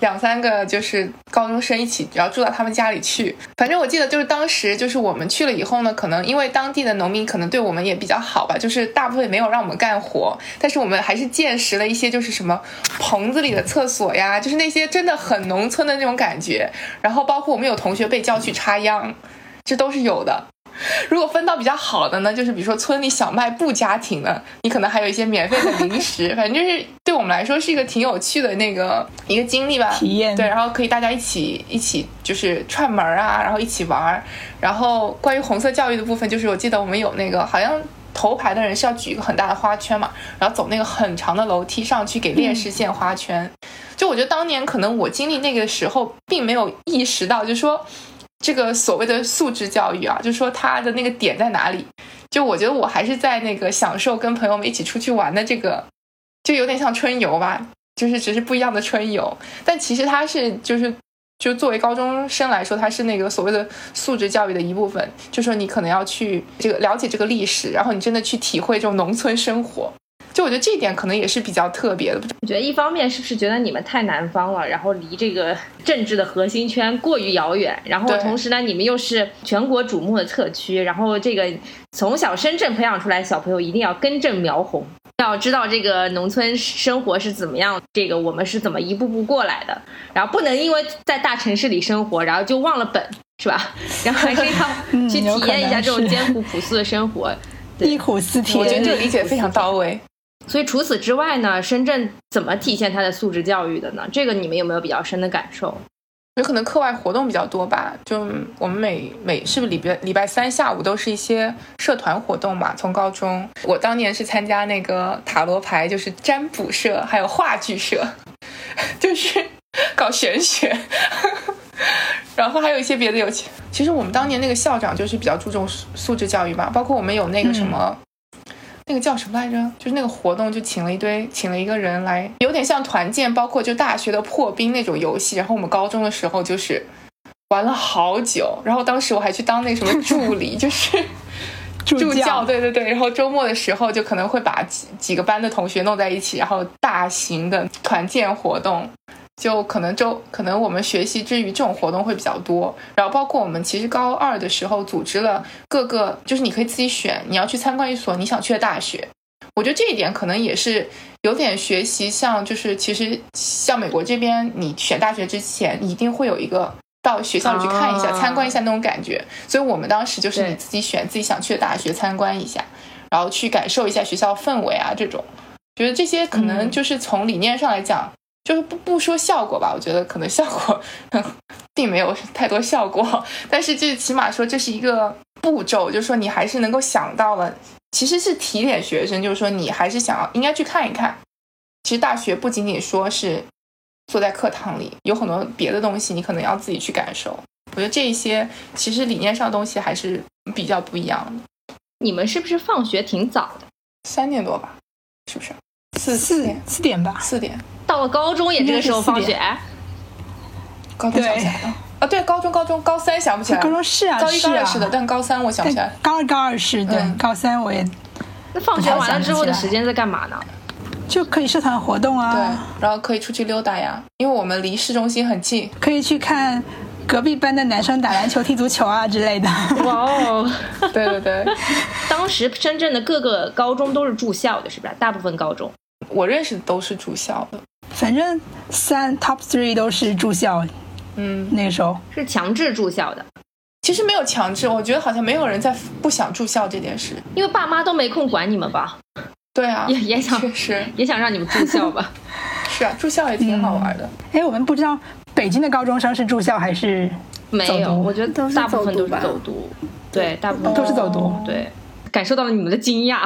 两三个就是高中生一起，然后住到他们家里去。反正我记得就是当时就是我们去了以后呢，可能因为当地的农民可能对我们也比较好吧，就是大部分没有让我们干活，但是我们还是见识了一些就是什么棚子里的厕所呀，就是那些真的很农村的那种感觉。然后包括我们有同学被叫去插秧，这都是有的。如果分到比较好的呢，就是比如说村里小卖部家庭的，你可能还有一些免费的零食，反正就是对我们来说是一个挺有趣的那个一个经历吧，体验对，然后可以大家一起一起就是串门啊，然后一起玩。然后关于红色教育的部分，就是我记得我们有那个好像头牌的人是要举一个很大的花圈嘛，然后走那个很长的楼梯上去给烈士献花圈。就我觉得当年可能我经历那个时候，并没有意识到，就是说。这个所谓的素质教育啊，就是说它的那个点在哪里？就我觉得我还是在那个享受跟朋友们一起出去玩的这个，就有点像春游吧，就是只是不一样的春游。但其实它是就是就作为高中生来说，它是那个所谓的素质教育的一部分。就说你可能要去这个了解这个历史，然后你真的去体会这种农村生活。就我觉得这一点可能也是比较特别的。我觉得一方面是不是觉得你们太南方了，然后离这个政治的核心圈过于遥远，然后同时呢，你们又是全国瞩目的特区，然后这个从小深圳培养出来小朋友一定要根正苗红，要知道这个农村生活是怎么样，这个我们是怎么一步步过来的，然后不能因为在大城市里生活，然后就忘了本，是吧？然后还是要 去体验一下这种艰苦朴素的生活，忆苦思甜。我觉得这个理解非常到位。所以除此之外呢，深圳怎么体现它的素质教育的呢？这个你们有没有比较深的感受？有可能课外活动比较多吧。就我们每每是不是礼拜礼拜三下午都是一些社团活动嘛？从高中，我当年是参加那个塔罗牌，就是占卜社，还有话剧社，就是搞玄学。然后还有一些别的有趣。其实我们当年那个校长就是比较注重素质教育吧，包括我们有那个什么。那个叫什么来着？就是那个活动，就请了一堆，请了一个人来，有点像团建，包括就大学的破冰那种游戏。然后我们高中的时候就是玩了好久，然后当时我还去当那什么助理，就是助教，对对对。然后周末的时候就可能会把几几个班的同学弄在一起，然后大型的团建活动。就可能就可能我们学习之余这种活动会比较多，然后包括我们其实高二的时候组织了各个，就是你可以自己选你要去参观一所你想去的大学。我觉得这一点可能也是有点学习，像就是其实像美国这边，你选大学之前一定会有一个到学校里去看一下、参观一下那种感觉。所以我们当时就是你自己选自己想去的大学参观一下，然后去感受一下学校氛围啊这种。觉得这些可能就是从理念上来讲。就是不不说效果吧，我觉得可能效果 并没有太多效果，但是这起码说这是一个步骤，就是说你还是能够想到了，其实是提点学生，就是说你还是想要应该去看一看。其实大学不仅仅说是坐在课堂里，有很多别的东西，你可能要自己去感受。我觉得这一些其实理念上的东西还是比较不一样的。你们是不是放学挺早的？三点多吧，是不是？四四点。四点吧，四点。到了高中也这个时候放学，高中想起来了。啊！对，高中高中高三想不起来，高中是啊，高一高二是的，但高三我想不起来。高二高二是对，高三我也。那放学完了之后的时间在干嘛呢？就可以社团活动啊，对，然后可以出去溜达呀，因为我们离市中心很近，可以去看隔壁班的男生打篮球、踢足球啊之类的。哇哦，对对对，当时深圳的各个高中都是住校的，是不是？大部分高中，我认识的都是住校的。反正三 top three 都是住校，嗯，那个时候是强制住校的。其实没有强制，我觉得好像没有人在不想住校这件事，因为爸妈都没空管你们吧？对啊，也也想确实也想让你们住校吧？是啊，住校也挺好玩的。哎，我们不知道北京的高中生是住校还是没有？我觉得大部分都是走读，对，大部分都是走读。对，感受到了你们的惊讶。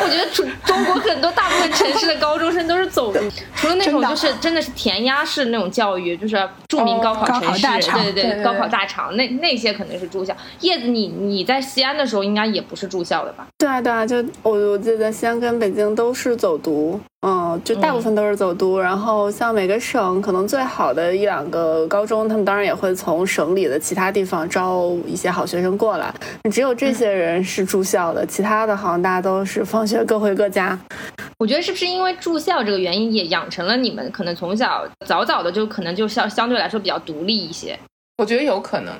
我觉得中中国很多大部分城市的高中生都是走读，除了那种就是真的是填鸭式那种教育，就是著名高考城市，对对对，高考大厂，那那些肯定是住校。叶子，你你在西安的时候应该也不是住校的吧？对啊对啊，就我我记得西安跟北京都是走读。嗯，就大部分都是走读，然后像每个省可能最好的一两个高中，他们当然也会从省里的其他地方招一些好学生过来。只有这些人是住校的，其他的好像大家都是放学各回各家。我觉得是不是因为住校这个原因，也养成了你们可能从小早早的就可能就相相对来说比较独立一些？我觉得有可能，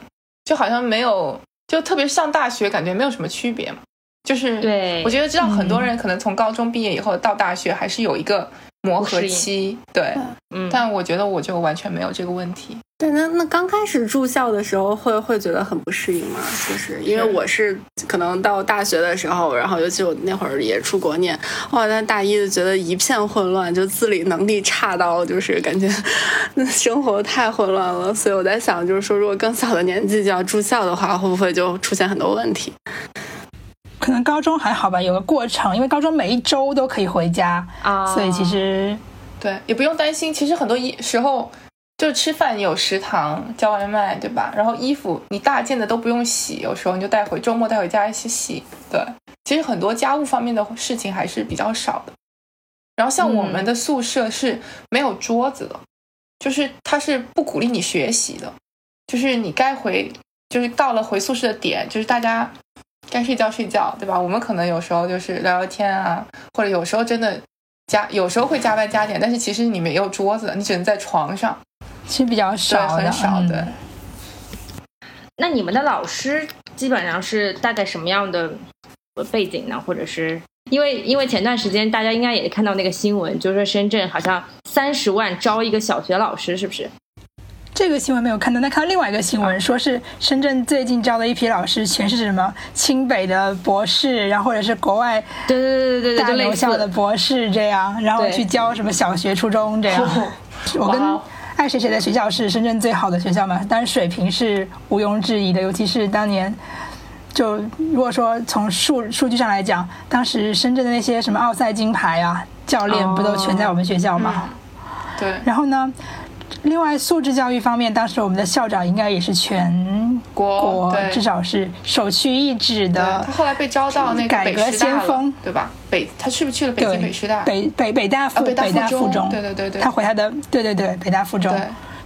就好像没有，就特别上大学感觉没有什么区别嘛。就是对，我觉得知道很多人可能从高中毕业以后到大学还是有一个磨合期，对，嗯，但我觉得我就完全没有这个问题。对，那那刚开始住校的时候会会觉得很不适应吗？就是因为我是可能到大学的时候，然后尤其我那会儿也出国念，哇，那大一就觉得一片混乱，就自理能力差到就是感觉 那生活太混乱了。所以我在想，就是说如果更小的年纪就要住校的话，会不会就出现很多问题？可能高中还好吧，有个过程，因为高中每一周都可以回家啊，所以其实对也不用担心。其实很多一时候就吃饭有食堂叫外卖，对吧？然后衣服你大件的都不用洗，有时候你就带回周末带回家一起洗。对，其实很多家务方面的事情还是比较少的。然后像我们的宿舍是没有桌子的，就是他是不鼓励你学习的，就是你该回就是到了回宿舍的点，就是大家。该睡觉睡觉，对吧？我们可能有时候就是聊聊天啊，或者有时候真的加，有时候会加班加点，但是其实你没有桌子，你只能在床上，其实比较少，很少的。那你们的老师基本上是大概什么样的背景呢？或者是因为因为前段时间大家应该也看到那个新闻，就是说深圳好像三十万招一个小学老师，是不是？这个新闻没有看到，那看到另外一个新闻，说是深圳最近招的一批老师，全是什么清北的博士，然后或者是国外对对对对对大留校的博士这样，然后去教什么小学、初中这样。我跟爱谁谁的学校是深圳最好的学校嘛，但是水平是毋庸置疑的，尤其是当年，就如果说从数数据上来讲，当时深圳的那些什么奥赛金牌啊，教练不都全在我们学校吗？对。然后呢？另外，素质教育方面，当时我们的校长应该也是全国至少是首屈一指的。他后来被招到那个改革先锋，对吧？北，他去不去了北京北师大？北北北大附北大附中，对对对对。他回他的，对对对，北大附中，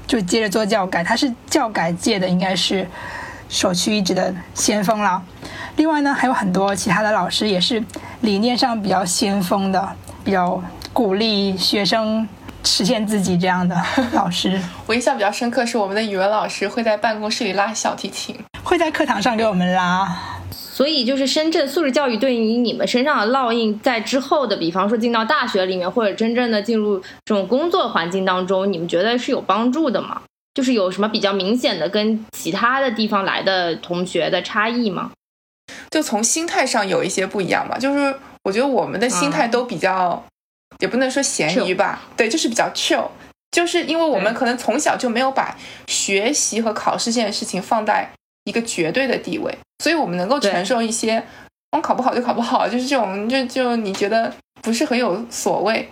就接着做教改。他是教改界的，应该是首屈一指的先锋了。另外呢，还有很多其他的老师也是理念上比较先锋的，比较鼓励学生。实现自己这样的 老师，我印象比较深刻是我们的语文老师会在办公室里拉小提琴，会在课堂上给我们拉。所以就是深圳素质教育对于你们身上的烙印，在之后的，比方说进到大学里面，或者真正的进入这种工作环境当中，你们觉得是有帮助的吗？就是有什么比较明显的跟其他的地方来的同学的差异吗？就从心态上有一些不一样吧。就是我觉得我们的心态都比较。也不能说咸鱼吧，对，就是比较 chill，就是因为我们可能从小就没有把学习和考试这件事情放在一个绝对的地位，所以我们能够承受一些，我考不好就考不好，就是这种，就就你觉得不是很有所谓，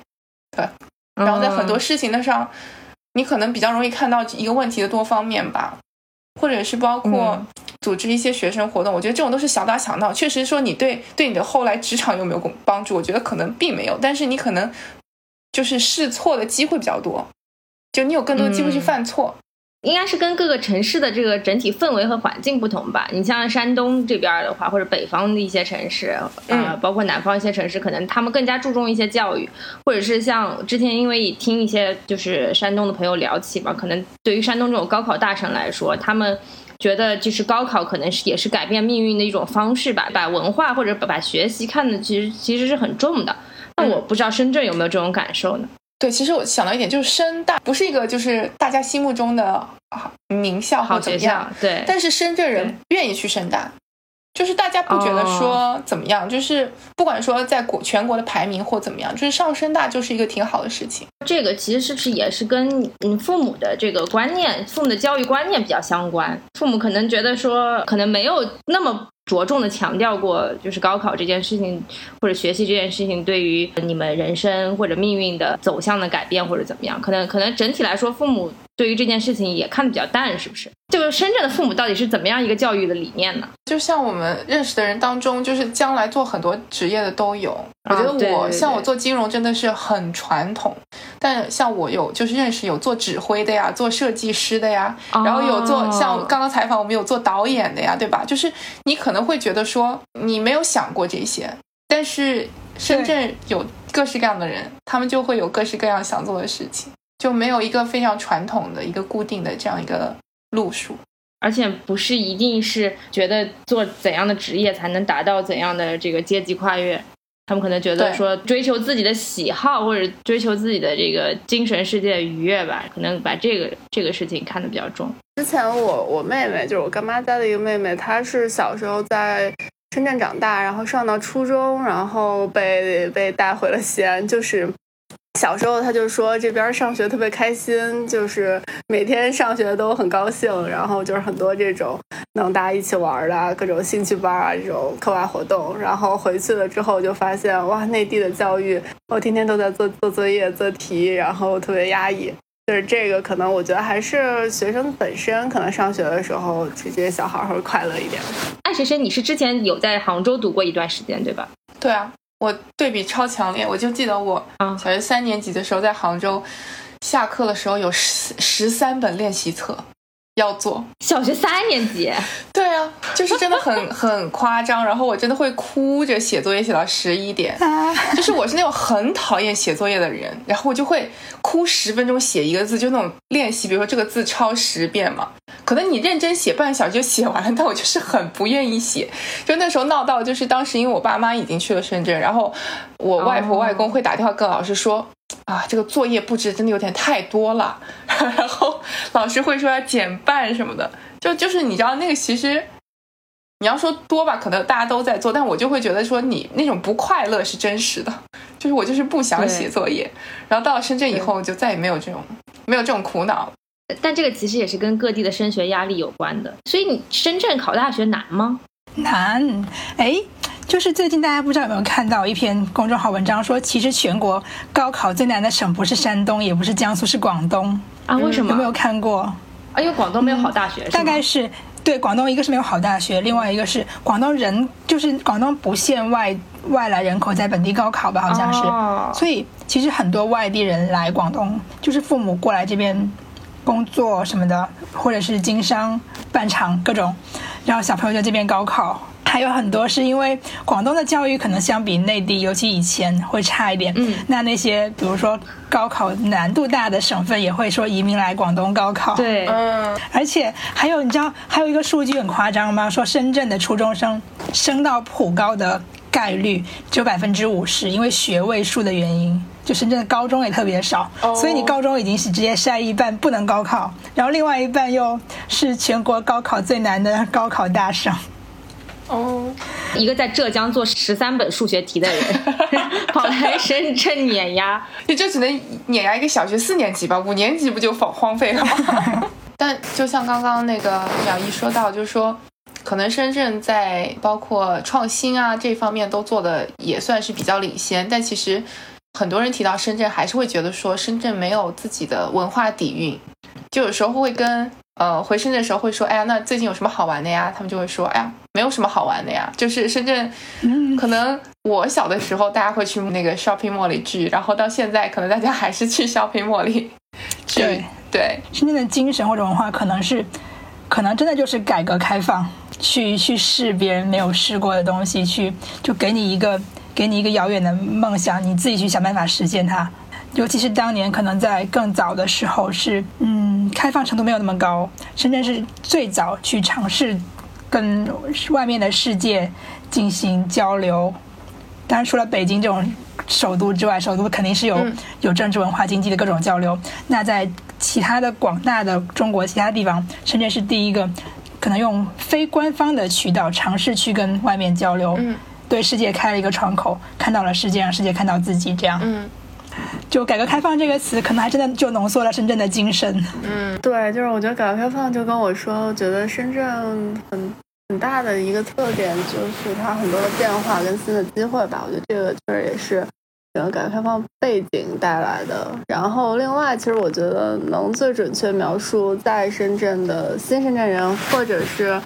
对，然后在很多事情的上，你可能比较容易看到一个问题的多方面吧，或者是包括。组织一些学生活动，我觉得这种都是小打小闹。确实说你对对你的后来职场有没有帮助？我觉得可能并没有，但是你可能就是试错的机会比较多，就你有更多机会去犯错。应该是跟各个城市的这个整体氛围和环境不同吧。你像山东这边的话，或者北方的一些城市，呃，包括南方一些城市，可能他们更加注重一些教育，或者是像之前因为听一些就是山东的朋友聊起嘛，可能对于山东这种高考大省来说，他们。觉得就是高考可能是也是改变命运的一种方式吧，把文化或者把学习看的其实其实是很重的。那我不知道深圳有没有这种感受呢？对，其实我想到一点，就是深大不是一个就是大家心目中的名校或怎么样，对。但是深圳人愿意去深大。就是大家不觉得说怎么样，就是不管说在国全国的排名或怎么样，就是上深大就是一个挺好的事情。这个其实是不是也是跟嗯父母的这个观念、父母的教育观念比较相关？父母可能觉得说，可能没有那么着重的强调过，就是高考这件事情或者学习这件事情对于你们人生或者命运的走向的改变或者怎么样？可能可能整体来说，父母对于这件事情也看得比较淡，是不是？就是深圳的父母到底是怎么样一个教育的理念呢？就像我们认识的人当中，就是将来做很多职业的都有。我觉得我像我做金融真的是很传统，但像我有就是认识有做指挥的呀，做设计师的呀，然后有做像刚刚采访我们有做导演的呀，对吧？就是你可能会觉得说你没有想过这些，但是深圳有各式各样的人，他们就会有各式各样想做的事情，就没有一个非常传统的一个固定的这样一个路数。而且不是一定是觉得做怎样的职业才能达到怎样的这个阶级跨越，他们可能觉得说追求自己的喜好或者追求自己的这个精神世界愉悦吧，可能把这个这个事情看得比较重。之前我我妹妹就是我干妈家的一个妹妹，她是小时候在深圳长大，然后上到初中，然后被被带回了西安，就是。小时候他就说这边上学特别开心，就是每天上学都很高兴，然后就是很多这种能大家一起玩的各种兴趣班啊，这种课外活动。然后回去了之后就发现，哇，内地的教育，我天天都在做做作业、做题，然后特别压抑。就是这个，可能我觉得还是学生本身可能上学的时候，这些小孩会快乐一点。爱谁谁，你是之前有在杭州读过一段时间，对吧？对啊。我对比超强烈，我就记得我小学三年级的时候在杭州，下课的时候有十十三本练习册。要做。小学三年级，对啊，就是真的很 很夸张，然后我真的会哭着写作业写到十一点，就是我是那种很讨厌写作业的人，然后我就会哭十分钟写一个字，就那种练习，比如说这个字抄十遍嘛，可能你认真写半小时就写完了，但我就是很不愿意写，就那时候闹到就是当时因为我爸妈已经去了深圳，然后我外婆外公会打电话跟老师说。啊，这个作业布置真的有点太多了，然后老师会说要减半什么的，就就是你知道那个其实你要说多吧，可能大家都在做，但我就会觉得说你那种不快乐是真实的，就是我就是不想写作业，然后到了深圳以后就再也没有这种没有这种苦恼。但这个其实也是跟各地的升学压力有关的，所以你深圳考大学难吗？难，哎。就是最近大家不知道有没有看到一篇公众号文章，说其实全国高考最难的省不是山东，也不是江苏，是广东啊？为什么？有没有看过？啊，因为广东没有好大学。大概是对广东一个是没有好大学，另外一个是广东人就是广东不限外外来人口在本地高考吧，好像是。所以其实很多外地人来广东，就是父母过来这边工作什么的，或者是经商办厂各种，然后小朋友在这边高考。还有很多是因为广东的教育可能相比内地，尤其以前会差一点。嗯，那那些比如说高考难度大的省份，也会说移民来广东高考。对，嗯，而且还有你知道还有一个数据很夸张吗？说深圳的初中生升到普高的概率只有百分之五十，因为学位数的原因，就深圳的高中也特别少，所以你高中已经是直接筛一半不能高考，然后另外一半又是全国高考最难的高考大省。哦，一个在浙江做十三本数学题的人，跑来深圳碾压，也就只能碾压一个小学四年级吧，五年级不就荒荒废了吗？但就像刚刚那个苗一说到，就是说，可能深圳在包括创新啊这方面都做的也算是比较领先，但其实很多人提到深圳，还是会觉得说深圳没有自己的文化底蕴，就有时候会跟。呃，回深圳的时候会说，哎呀，那最近有什么好玩的呀？他们就会说，哎呀，没有什么好玩的呀。就是深圳，可能我小的时候大家会去那个 shopping mall 里聚，然后到现在可能大家还是去 shopping mall 里聚。对，深圳的精神或者文化可能是，可能真的就是改革开放，去去试别人没有试过的东西，去就给你一个给你一个遥远的梦想，你自己去想办法实现它。尤其是当年可能在更早的时候是，嗯，开放程度没有那么高。深圳是最早去尝试跟外面的世界进行交流。当然，除了北京这种首都之外，首都肯定是有有政治、文化、经济的各种交流。那在其他的广大的中国其他地方，深圳是第一个可能用非官方的渠道尝试去跟外面交流，对世界开了一个窗口，看到了世界，让世界看到自己，这样。就改革开放这个词，可能还真的就浓缩了深圳的精神。嗯，对，就是我觉得改革开放就跟我说，我觉得深圳很很大的一个特点就是它很多的变化跟新的机会吧。我觉得这个确实也是整个改革开放背景带来的。然后另外，其实我觉得能最准确描述在深圳的新深圳人，或者是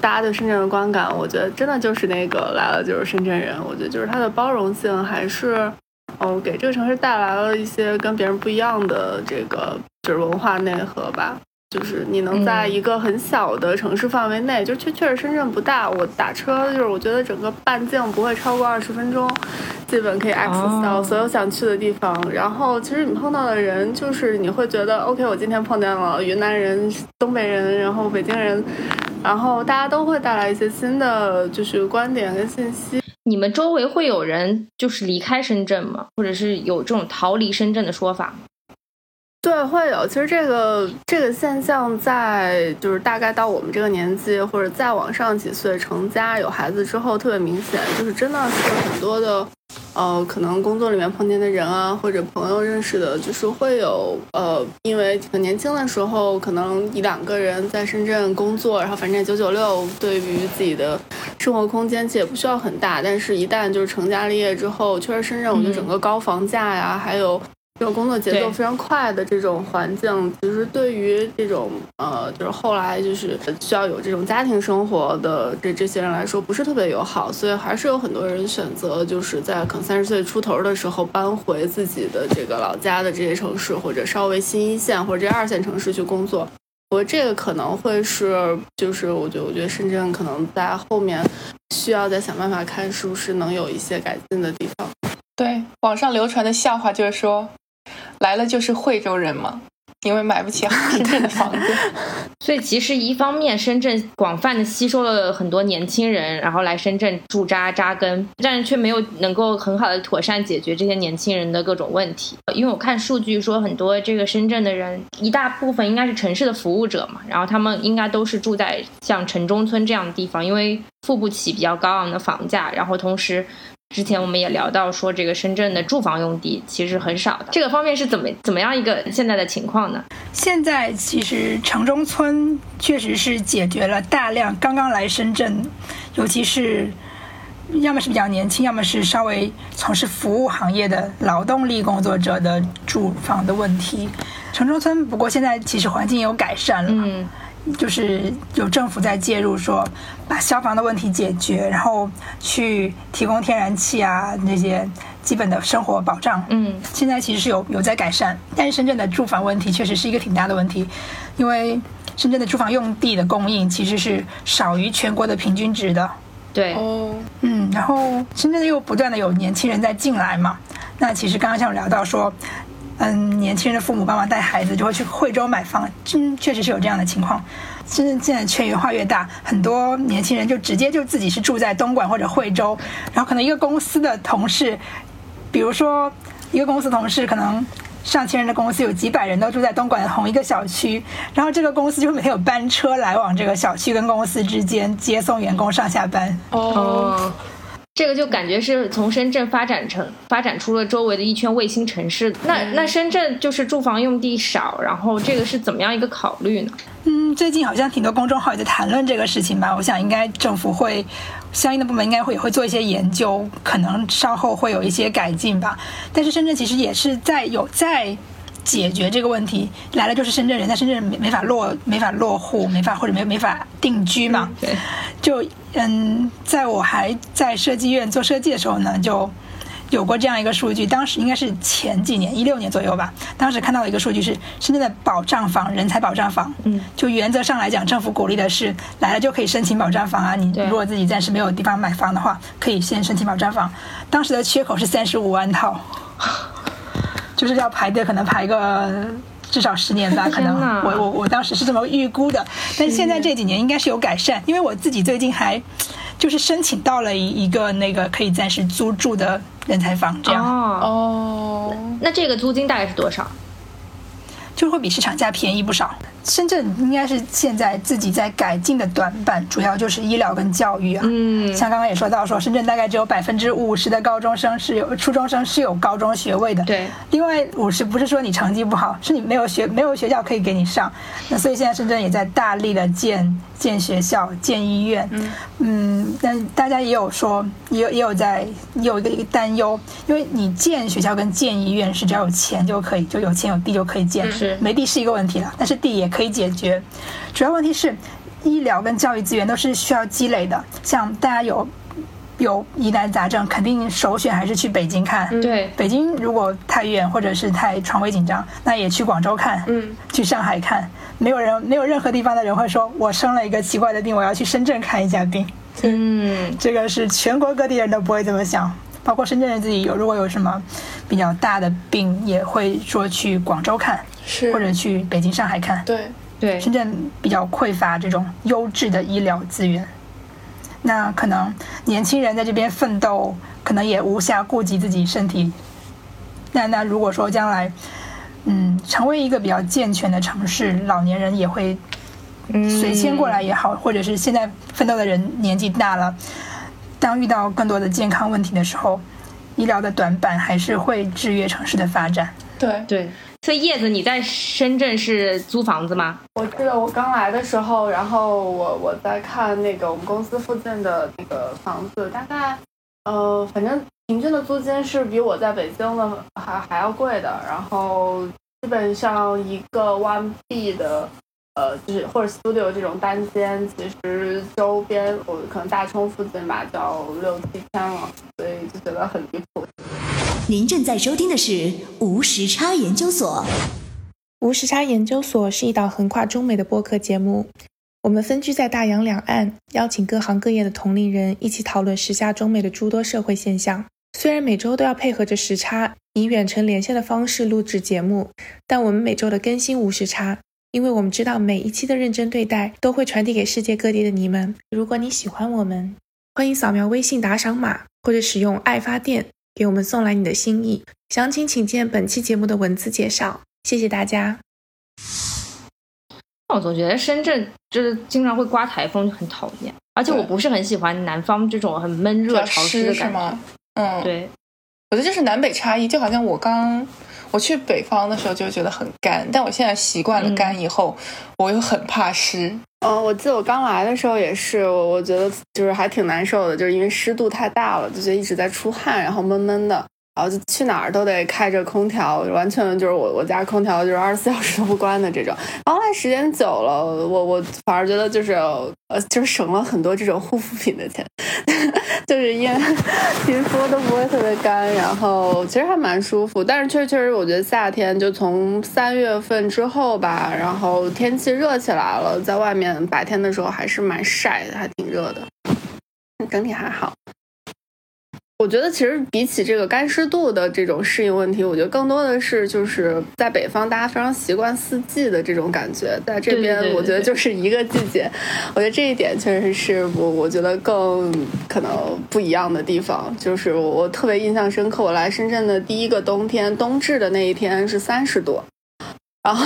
大家对深圳的观感，我觉得真的就是那个来了就是深圳人。我觉得就是它的包容性还是。哦，给这个城市带来了一些跟别人不一样的这个就是文化内核吧。就是你能在一个很小的城市范围内，就确确实深圳不大，我打车就是我觉得整个半径不会超过二十分钟，基本可以 access 到所有想去的地方。然后其实你碰到的人，就是你会觉得 OK，我今天碰见了云南人、东北人，然后北京人，然后大家都会带来一些新的就是观点跟信息。你们周围会有人就是离开深圳吗？或者是有这种逃离深圳的说法？对，会有。其实这个这个现象在就是大概到我们这个年纪，或者再往上几岁成家有孩子之后，特别明显，就是真的是很多的。呃，可能工作里面碰见的人啊，或者朋友认识的，就是会有呃，因为很年轻的时候，可能一两个人在深圳工作，然后反正九九六，对于自己的生活空间其实也不需要很大，但是一旦就是成家立业之后，确实深圳，我觉得整个高房价呀，还有。这种工作节奏非常快的这种环境，其实对于这种呃，就是后来就是需要有这种家庭生活的这这些人来说，不是特别友好。所以还是有很多人选择就是在可能三十岁出头的时候搬回自己的这个老家的这些城市，或者稍微新一线或者这二线城市去工作。我这个可能会是，就是我觉得，我觉得深圳可能在后面需要再想办法看是不是能有一些改进的地方。对，网上流传的笑话就是说。来了就是惠州人嘛，因为买不起深圳的 房子，所以其实一方面深圳广泛的吸收了很多年轻人，然后来深圳驻扎扎根，但是却没有能够很好的妥善解决这些年轻人的各种问题。因为我看数据说，很多这个深圳的人，一大部分应该是城市的服务者嘛，然后他们应该都是住在像城中村这样的地方，因为付不起比较高昂的房价，然后同时。之前我们也聊到说，这个深圳的住房用地其实很少的，这个方面是怎么怎么样一个现在的情况呢？现在其实城中村确实是解决了大量刚刚来深圳，尤其是要么是比较年轻，要么是稍微从事服务行业的劳动力工作者的住房的问题。城中村不过现在其实环境有改善了。嗯。就是有政府在介入，说把消防的问题解决，然后去提供天然气啊那些基本的生活保障。嗯，现在其实是有有在改善，但是深圳的住房问题确实是一个挺大的问题，因为深圳的住房用地的供应其实是少于全国的平均值的。对，哦，嗯，然后深圳又不断的有年轻人在进来嘛，那其实刚刚像聊到说。嗯，年轻人的父母帮忙带孩子，就会去惠州买房，真确实是有这样的情况。现在现在圈越画越大，很多年轻人就直接就自己是住在东莞或者惠州，然后可能一个公司的同事，比如说一个公司同事，可能上千人的公司有几百人都住在东莞的同一个小区，然后这个公司就每天有班车来往这个小区跟公司之间接送员工上下班。哦。这个就感觉是从深圳发展成发展出了周围的一圈卫星城市。那那深圳就是住房用地少，然后这个是怎么样一个考虑呢？嗯，最近好像挺多公众号也在谈论这个事情吧。我想应该政府会相应的部门应该会也会做一些研究，可能稍后会有一些改进吧。但是深圳其实也是在有在。解决这个问题来了就是深圳人，在深圳没没法落没法落户，没法或者没没法定居嘛。对，就嗯，在我还在设计院做设计的时候呢，就有过这样一个数据。当时应该是前几年，一六年左右吧。当时看到一个数据是深圳的保障房，人才保障房。嗯，就原则上来讲，政府鼓励的是来了就可以申请保障房啊。你如果自己暂时没有地方买房的话，可以先申请保障房。当时的缺口是三十五万套。就是要排队，可能排个至少十年吧，可能。我我我当时是这么预估的，但现在这几年应该是有改善，因为我自己最近还就是申请到了一一个那个可以暂时租住的人才房，这样。哦，那这个租金大概是多少？就会比市场价便宜不少。深圳应该是现在自己在改进的短板，主要就是医疗跟教育啊。嗯，像刚刚也说到，说深圳大概只有百分之五十的高中生是有初中生是有高中学位的。对，另外五十不是说你成绩不好，是你没有学没有学校可以给你上。那所以现在深圳也在大力的建建学校、建医院。嗯，但大家也有说，也有也有在也有一个一个担忧，因为你建学校跟建医院是只要有钱就可以，就有钱有地就可以建，是没地是一个问题了，但是地也可以解决。主要问题是，医疗跟教育资源都是需要积累的，像大家有有疑难杂症，肯定首选还是去北京看。对，北京如果太远或者是太床位紧张，那也去广州看，嗯，去上海看。没有人，没有任何地方的人会说，我生了一个奇怪的病，我要去深圳看一下病。嗯，这个是全国各地人都不会这么想，包括深圳人自己有，如果有什么比较大的病，也会说去广州看，是或者去北京、上海看。对，对，深圳比较匮乏这种优质的医疗资源，那可能年轻人在这边奋斗，可能也无暇顾及自己身体。那那如果说将来，嗯，成为一个比较健全的城市，老年人也会嗯随迁过来也好，或者是现在奋斗的人年纪大了，当遇到更多的健康问题的时候，医疗的短板还是会制约城市的发展。对，对。所以叶子，你在深圳是租房子吗？我记得我刚来的时候，然后我我在看那个我们公司附近的那个房子，大概呃，反正平均的租金是比我在北京的还还要贵的。然后基本上一个 one B 的呃，就是或者 studio 这种单间，其实周边我可能大冲附近吧，就要六七千了，所以就觉得很离谱。您正在收听的是无时差研究所。无时差研究所是一档横跨中美的播客节目，我们分居在大洋两岸，邀请各行各业的同龄人一起讨论时下中美的诸多社会现象。虽然每周都要配合着时差，以远程连线的方式录制节目，但我们每周的更新无时差，因为我们知道每一期的认真对待都会传递给世界各地的你们。如果你喜欢我们，欢迎扫描微信打赏码，或者使用爱发电给我们送来你的心意。详情请见本期节目的文字介绍。谢谢大家。我总觉得深圳就是经常会刮台风，就很讨厌。而且我不是很喜欢南方这种很闷热潮湿湿的感觉。是吗？嗯，，对，我觉得这是南北差异，就好像我刚我去北方的时候就觉得很干，但我现在习惯了干以后，我又很怕湿。哦，我记得我刚来的时候也是，我我觉得就是还挺难受的，就是因为湿度太大了，就觉得一直在出汗，然后闷闷的，然后就去哪儿都得开着空调，完全就是我我家空调就是二十四小时都不关的这种。然后后来时间久了，我我反而觉得就是呃，就是省了很多这种护肤品的钱，就是因 皮肤都不会特别干，然后其实还蛮舒服。但是确实确实，我觉得夏天就从三月份之后吧，然后天气热起来了，在外面白天的时候还是蛮晒的，还挺热的，整体还好。我觉得其实比起这个干湿度的这种适应问题，我觉得更多的是就是在北方大家非常习惯四季的这种感觉，在这边我觉得就是一个季节，我觉得这一点确实是我我觉得更可能不一样的地方，就是我我特别印象深刻，我来深圳的第一个冬天，冬至的那一天是三十度。然后，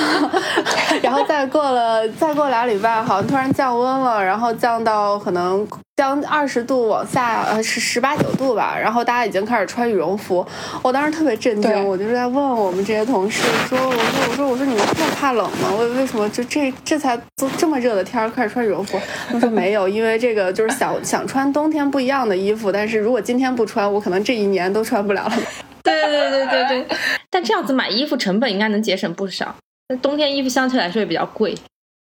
然后再过了，再过俩礼拜，好像突然降温了，然后降到可能降二十度往下，呃，是十八九度吧。然后大家已经开始穿羽绒服，我当时特别震惊，我就是在问我们这些同事说，我说我说我说你们这么怕冷吗？为为什么就这这才都这么热的天儿开始穿羽绒服？他们说没有，因为这个就是想想穿冬天不一样的衣服，但是如果今天不穿，我可能这一年都穿不了了。对对对对对对。但这样子买衣服成本应该能节省不少。那冬天衣服相对来说也比较贵。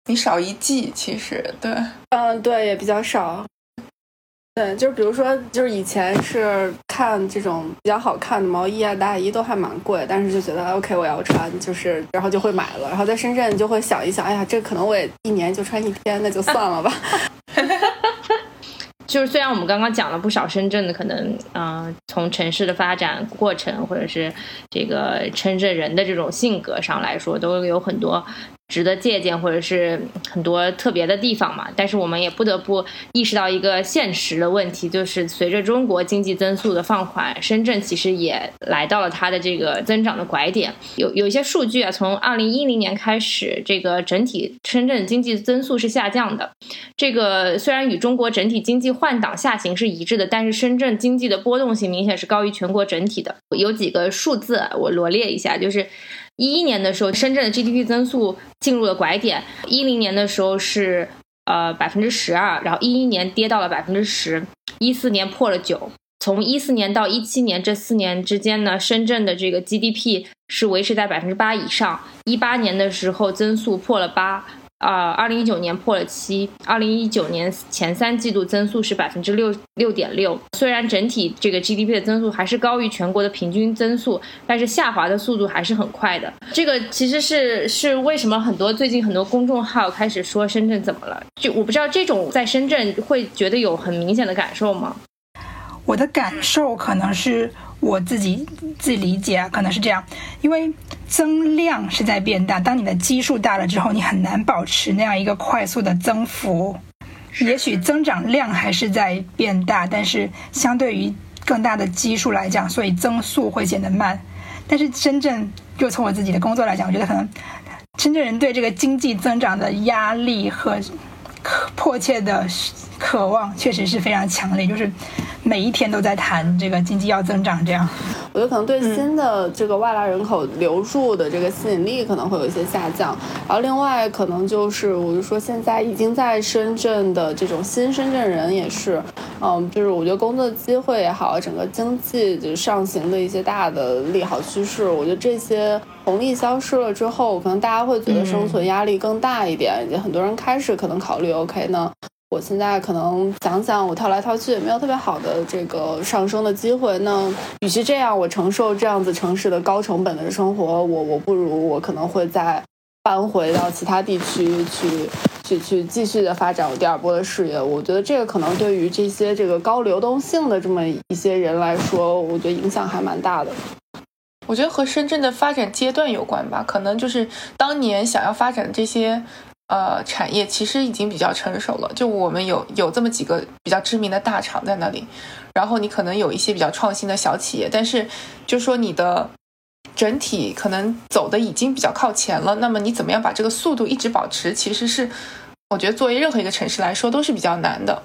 你少一季，其实对，嗯，对，也比较少。对，就是比如说，就是以前是看这种比较好看的毛衣啊、大衣都还蛮贵，但是就觉得 OK 我要穿，就是然后就会买了。然后在深圳就会想一想，哎呀，这可能我也一年就穿一天，那就算了吧。就是虽然我们刚刚讲了不少深圳的可能，嗯、从城市的发展过程，或者是这个深圳人的这种性格上来说，都有很多值得借鉴，或者是很多特别的地方嘛。但是我们也不得不意识到一个现实的问题，就是随着中国经济增速的放缓，深圳其实也来到了它的这个增长的拐点。有有一些数据啊，从二零一零年开始，这个整体深圳经济增速是下降的。这个虽然与中国整体经济换挡下行是一致的，但是深圳经济的波动性明显是高于全国整体的。有几个数字我罗列一下，就是一一年的时候，深圳的 GDP 增速进入了拐点，一零年的时候是呃百分之十二，然后一一年跌到了百分之十，一四年破了九。从一四年到一七年这四年之间呢，深圳的这个 GDP 是维持在百分之八以上。一八年的时候增速破了八，啊，二零一九年破了七，二零一九年前三季度增速是百分之六六点六。虽然整体这个 GDP 的增速还是高于全国的平均增速，但是下滑的速度还是很快的。这个其实是是为什么很多最近很多公众号开始说深圳怎么了？就我不知道这种在深圳会觉得有很明显的感受吗？我的感受可能是我自己自己理解，可能是这样，因为增量是在变大，当你的基数大了之后，你很难保持那样一个快速的增幅。也许增长量还是在变大，但是相对于更大的基数来讲，所以增速会显得慢。但是深圳，就从我自己的工作来讲，我觉得可能深圳人对这个经济增长的压力和迫切的渴望，确实是非常强烈，就是。每一天都在谈这个经济要增长，这样，我觉得可能对新的这个外来人口流入的这个吸引力可能会有一些下降。然后另外可能就是，我就说现在已经在深圳的这种新深圳人也是，嗯，就是我觉得工作机会也好，整个经济就上行的一些大的利好趋势，我觉得这些红利消失了之后，可能大家会觉得生存压力更大一点，也很多人开始可能考虑，OK 呢。我现在可能想想，我跳来跳去也没有特别好的这个上升的机会。那与其这样，我承受这样子城市的高成本的生活，我我不如我可能会再搬回到其他地区去，去去继续的发展我第二波的事业。我觉得这个可能对于这些这个高流动性的这么一些人来说，我觉得影响还蛮大的。我觉得和深圳的发展阶段有关吧，可能就是当年想要发展这些。呃，产业其实已经比较成熟了。就我们有有这么几个比较知名的大厂在那里，然后你可能有一些比较创新的小企业，但是就说你的整体可能走的已经比较靠前了。那么你怎么样把这个速度一直保持，其实是我觉得作为任何一个城市来说都是比较难的。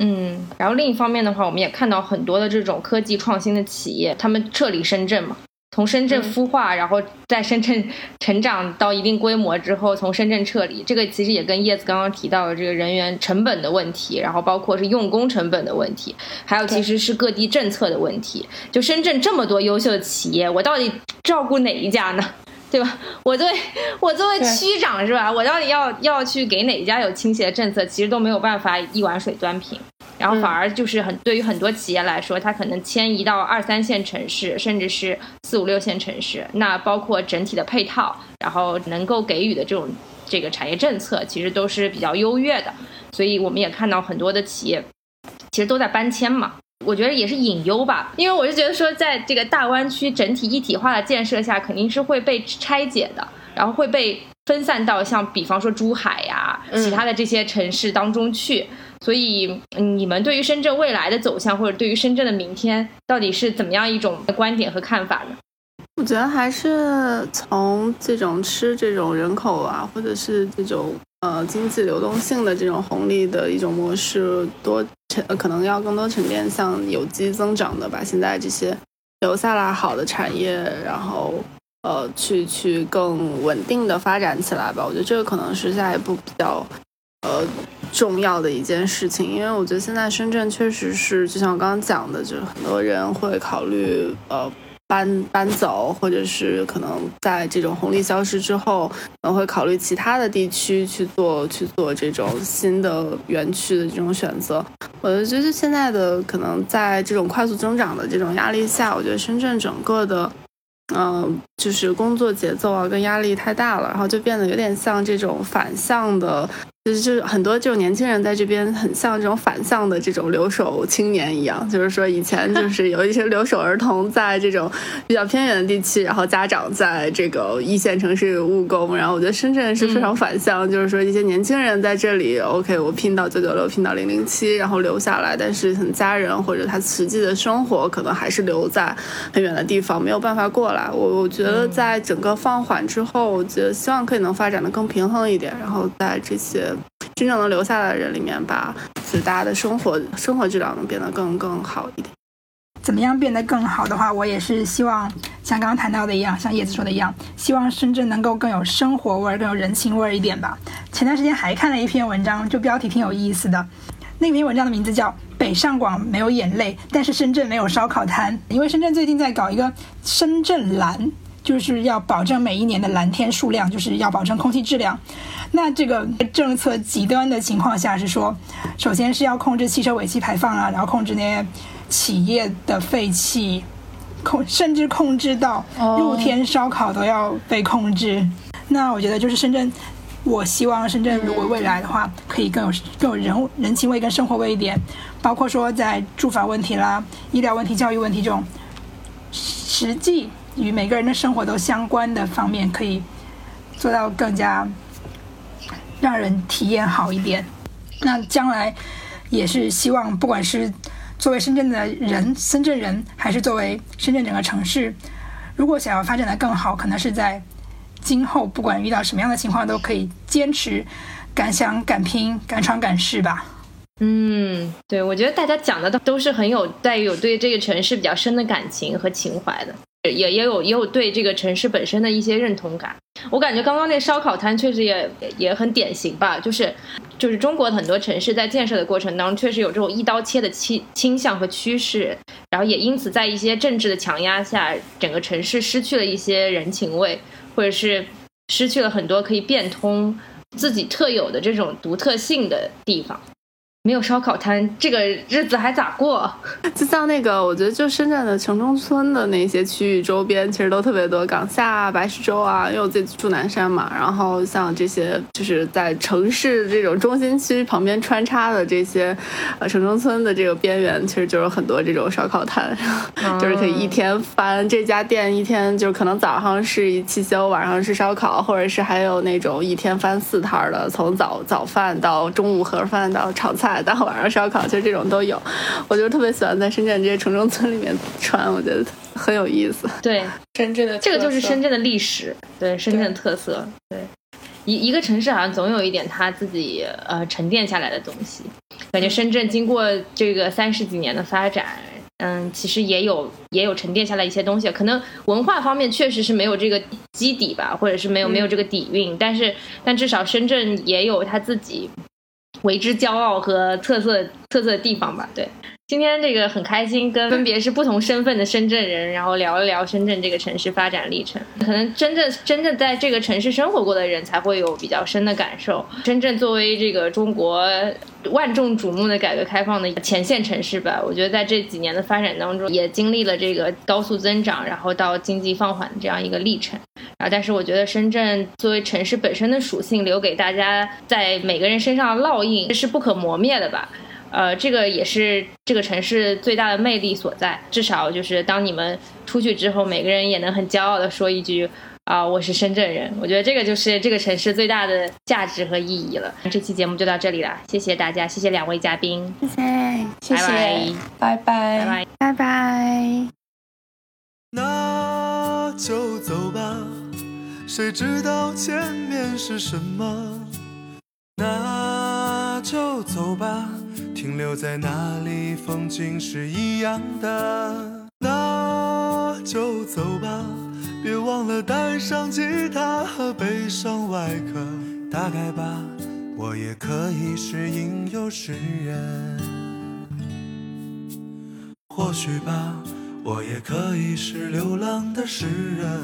嗯，然后另一方面的话，我们也看到很多的这种科技创新的企业，他们撤离深圳嘛。从深圳孵化，然后在深圳成长到一定规模之后，从深圳撤离，这个其实也跟叶子刚刚提到的这个人员成本的问题，然后包括是用工成本的问题，还有其实是各地政策的问题。就深圳这么多优秀的企业，我到底照顾哪一家呢？对吧？我作为我作为区长是吧？我到底要要去给哪一家有倾斜的政策？其实都没有办法一碗水端平。然后反而就是很对于很多企业来说，它可能迁移到二三线城市，甚至是四五六线城市。那包括整体的配套，然后能够给予的这种这个产业政策，其实都是比较优越的。所以我们也看到很多的企业，其实都在搬迁嘛。我觉得也是隐忧吧，因为我是觉得说，在这个大湾区整体一体化的建设下，肯定是会被拆解的，然后会被分散到像比方说珠海呀，其他的这些城市当中去。所以，你们对于深圳未来的走向，或者对于深圳的明天，到底是怎么样一种观点和看法呢？我觉得还是从这种吃这种人口啊，或者是这种呃经济流动性的这种红利的一种模式，多沉可能要更多沉淀向有机增长的，吧现在这些留下来好的产业，然后呃去去更稳定的发展起来吧。我觉得这个可能是下一步比较呃。重要的一件事情，因为我觉得现在深圳确实是，就像我刚刚讲的，就是很多人会考虑呃搬搬走，或者是可能在这种红利消失之后，可能会考虑其他的地区去做去做这种新的园区的这种选择。我就觉得现在的可能在这种快速增长的这种压力下，我觉得深圳整个的嗯就是工作节奏啊跟压力太大了，然后就变得有点像这种反向的。就是就是很多这种年轻人在这边很像这种反向的这种留守青年一样，就是说以前就 是有一些留守儿童在这种比较偏远的地区，然后家长在这个一线城市务工，然后我觉得深圳是非常反向，就是说一些年轻人在这里，OK，我拼到九九六，拼到零零七，然后留下来，但是很家人或者他实际的生活可能还是留在很远的地方，没有办法过来。我我觉得在整个放缓之后，我觉得希望可以能发展的更平衡一点，然后在这些。真正能留下来的人里面，把就是大家的生活生活质量能变得更更好一点。怎么样变得更好的话，我也是希望像刚刚谈到的一样，像叶子说的一样，希望深圳能够更有生活味儿、更有人情味儿一点吧。前段时间还看了一篇文章，就标题挺有意思的。那篇文章的名字叫《北上广没有眼泪，但是深圳没有烧烤摊》。因为深圳最近在搞一个深圳蓝，就是要保证每一年的蓝天数量，就是要保证空气质量。那这个政策极端的情况下是说，首先是要控制汽车尾气排放啊，然后控制那些企业的废气，控甚至控制到露天烧烤都要被控制。那我觉得就是深圳。我希望深圳如果未来的话，可以更有更有人人情味跟生活味一点，包括说在住房问题啦、医疗问题、教育问题这种实际与每个人的生活都相关的方面，可以做到更加让人体验好一点。那将来也是希望，不管是作为深圳的人、深圳人，还是作为深圳整个城市，如果想要发展的更好，可能是在。今后不管遇到什么样的情况，都可以坚持、敢想敢拼、敢闯敢试吧。嗯，对，我觉得大家讲的都都是很有带有对这个城市比较深的感情和情怀的，也也有也有对这个城市本身的一些认同感。我感觉刚刚那烧烤摊确实也也很典型吧，就是就是中国很多城市在建设的过程当中，确实有这种一刀切的倾倾向和趋势，然后也因此在一些政治的强压下，整个城市失去了一些人情味。或者是失去了很多可以变通自己特有的这种独特性的地方。没有烧烤摊，这个日子还咋过？就像那个，我觉得就深圳的城中村的那些区域周边，其实都特别多，港下、白石洲啊，因为我自己住南山嘛。然后像这些，就是在城市这种中心区旁边穿插的这些，呃，城中村的这个边缘，其实就有很多这种烧烤摊，就是可以一天翻这家店，一天就是可能早上是一汽修，晚上是烧烤，或者是还有那种一天翻四摊的，从早早饭到中午盒饭到炒菜。到晚上烧烤，就这种都有，我就特别喜欢在深圳这些城中村里面穿，我觉得很有意思。对，深圳的这个就是深圳的历史，对深圳的特色。对，一一个城市好像总有一点它自己呃沉淀下来的东西。感觉深圳经过这个三十几年的发展，嗯，其实也有也有沉淀下来一些东西。可能文化方面确实是没有这个基底吧，或者是没有没有这个底蕴，但是但至少深圳也有它自己。为之骄傲和特色特色的地方吧，对。今天这个很开心，跟分别是不同身份的深圳人，然后聊一聊深圳这个城市发展历程。可能真正真正在这个城市生活过的人，才会有比较深的感受。深圳作为这个中国万众瞩目的改革开放的前线城市吧，我觉得在这几年的发展当中，也经历了这个高速增长，然后到经济放缓的这样一个历程。然后，但是我觉得深圳作为城市本身的属性，留给大家在每个人身上的烙印，是不可磨灭的吧。呃，这个也是这个城市最大的魅力所在。至少就是当你们出去之后，每个人也能很骄傲的说一句啊，我是深圳人。我觉得这个就是这个城市最大的价值和意义了。这期节目就到这里了，谢谢大家，谢谢两位嘉宾，谢谢，谢谢，拜拜，拜拜，拜拜。那就走吧，谁知道前面是什么？那就走吧。停留在那里，风景是一样的。那就走吧，别忘了带上吉他和悲伤外壳。大概吧，我也可以是吟游诗人。或许吧，我也可以是流浪的诗人。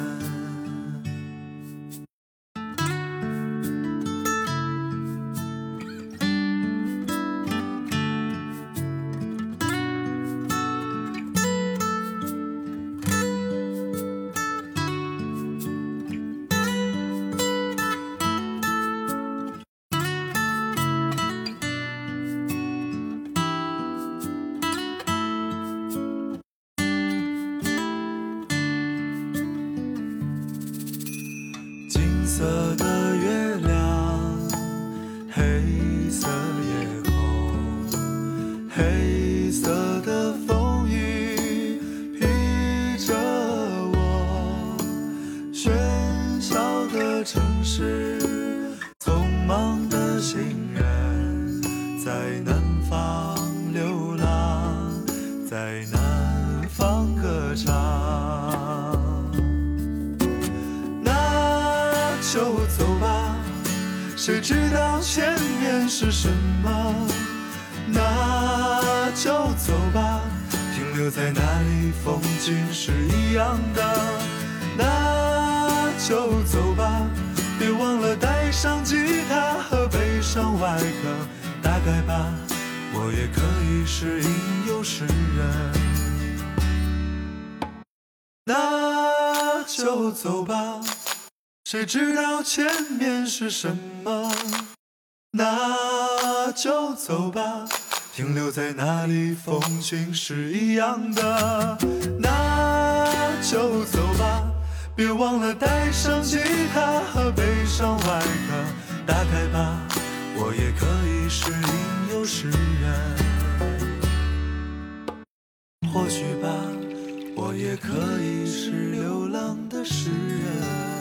是吟游诗人。那就走吧，谁知道前面是什么？那就走吧，停留在那里，风景是一样的。那就走吧，别忘了带上吉他和悲伤外壳。打开吧，我也可以是吟游诗人。或许吧我也可以是流浪的诗人。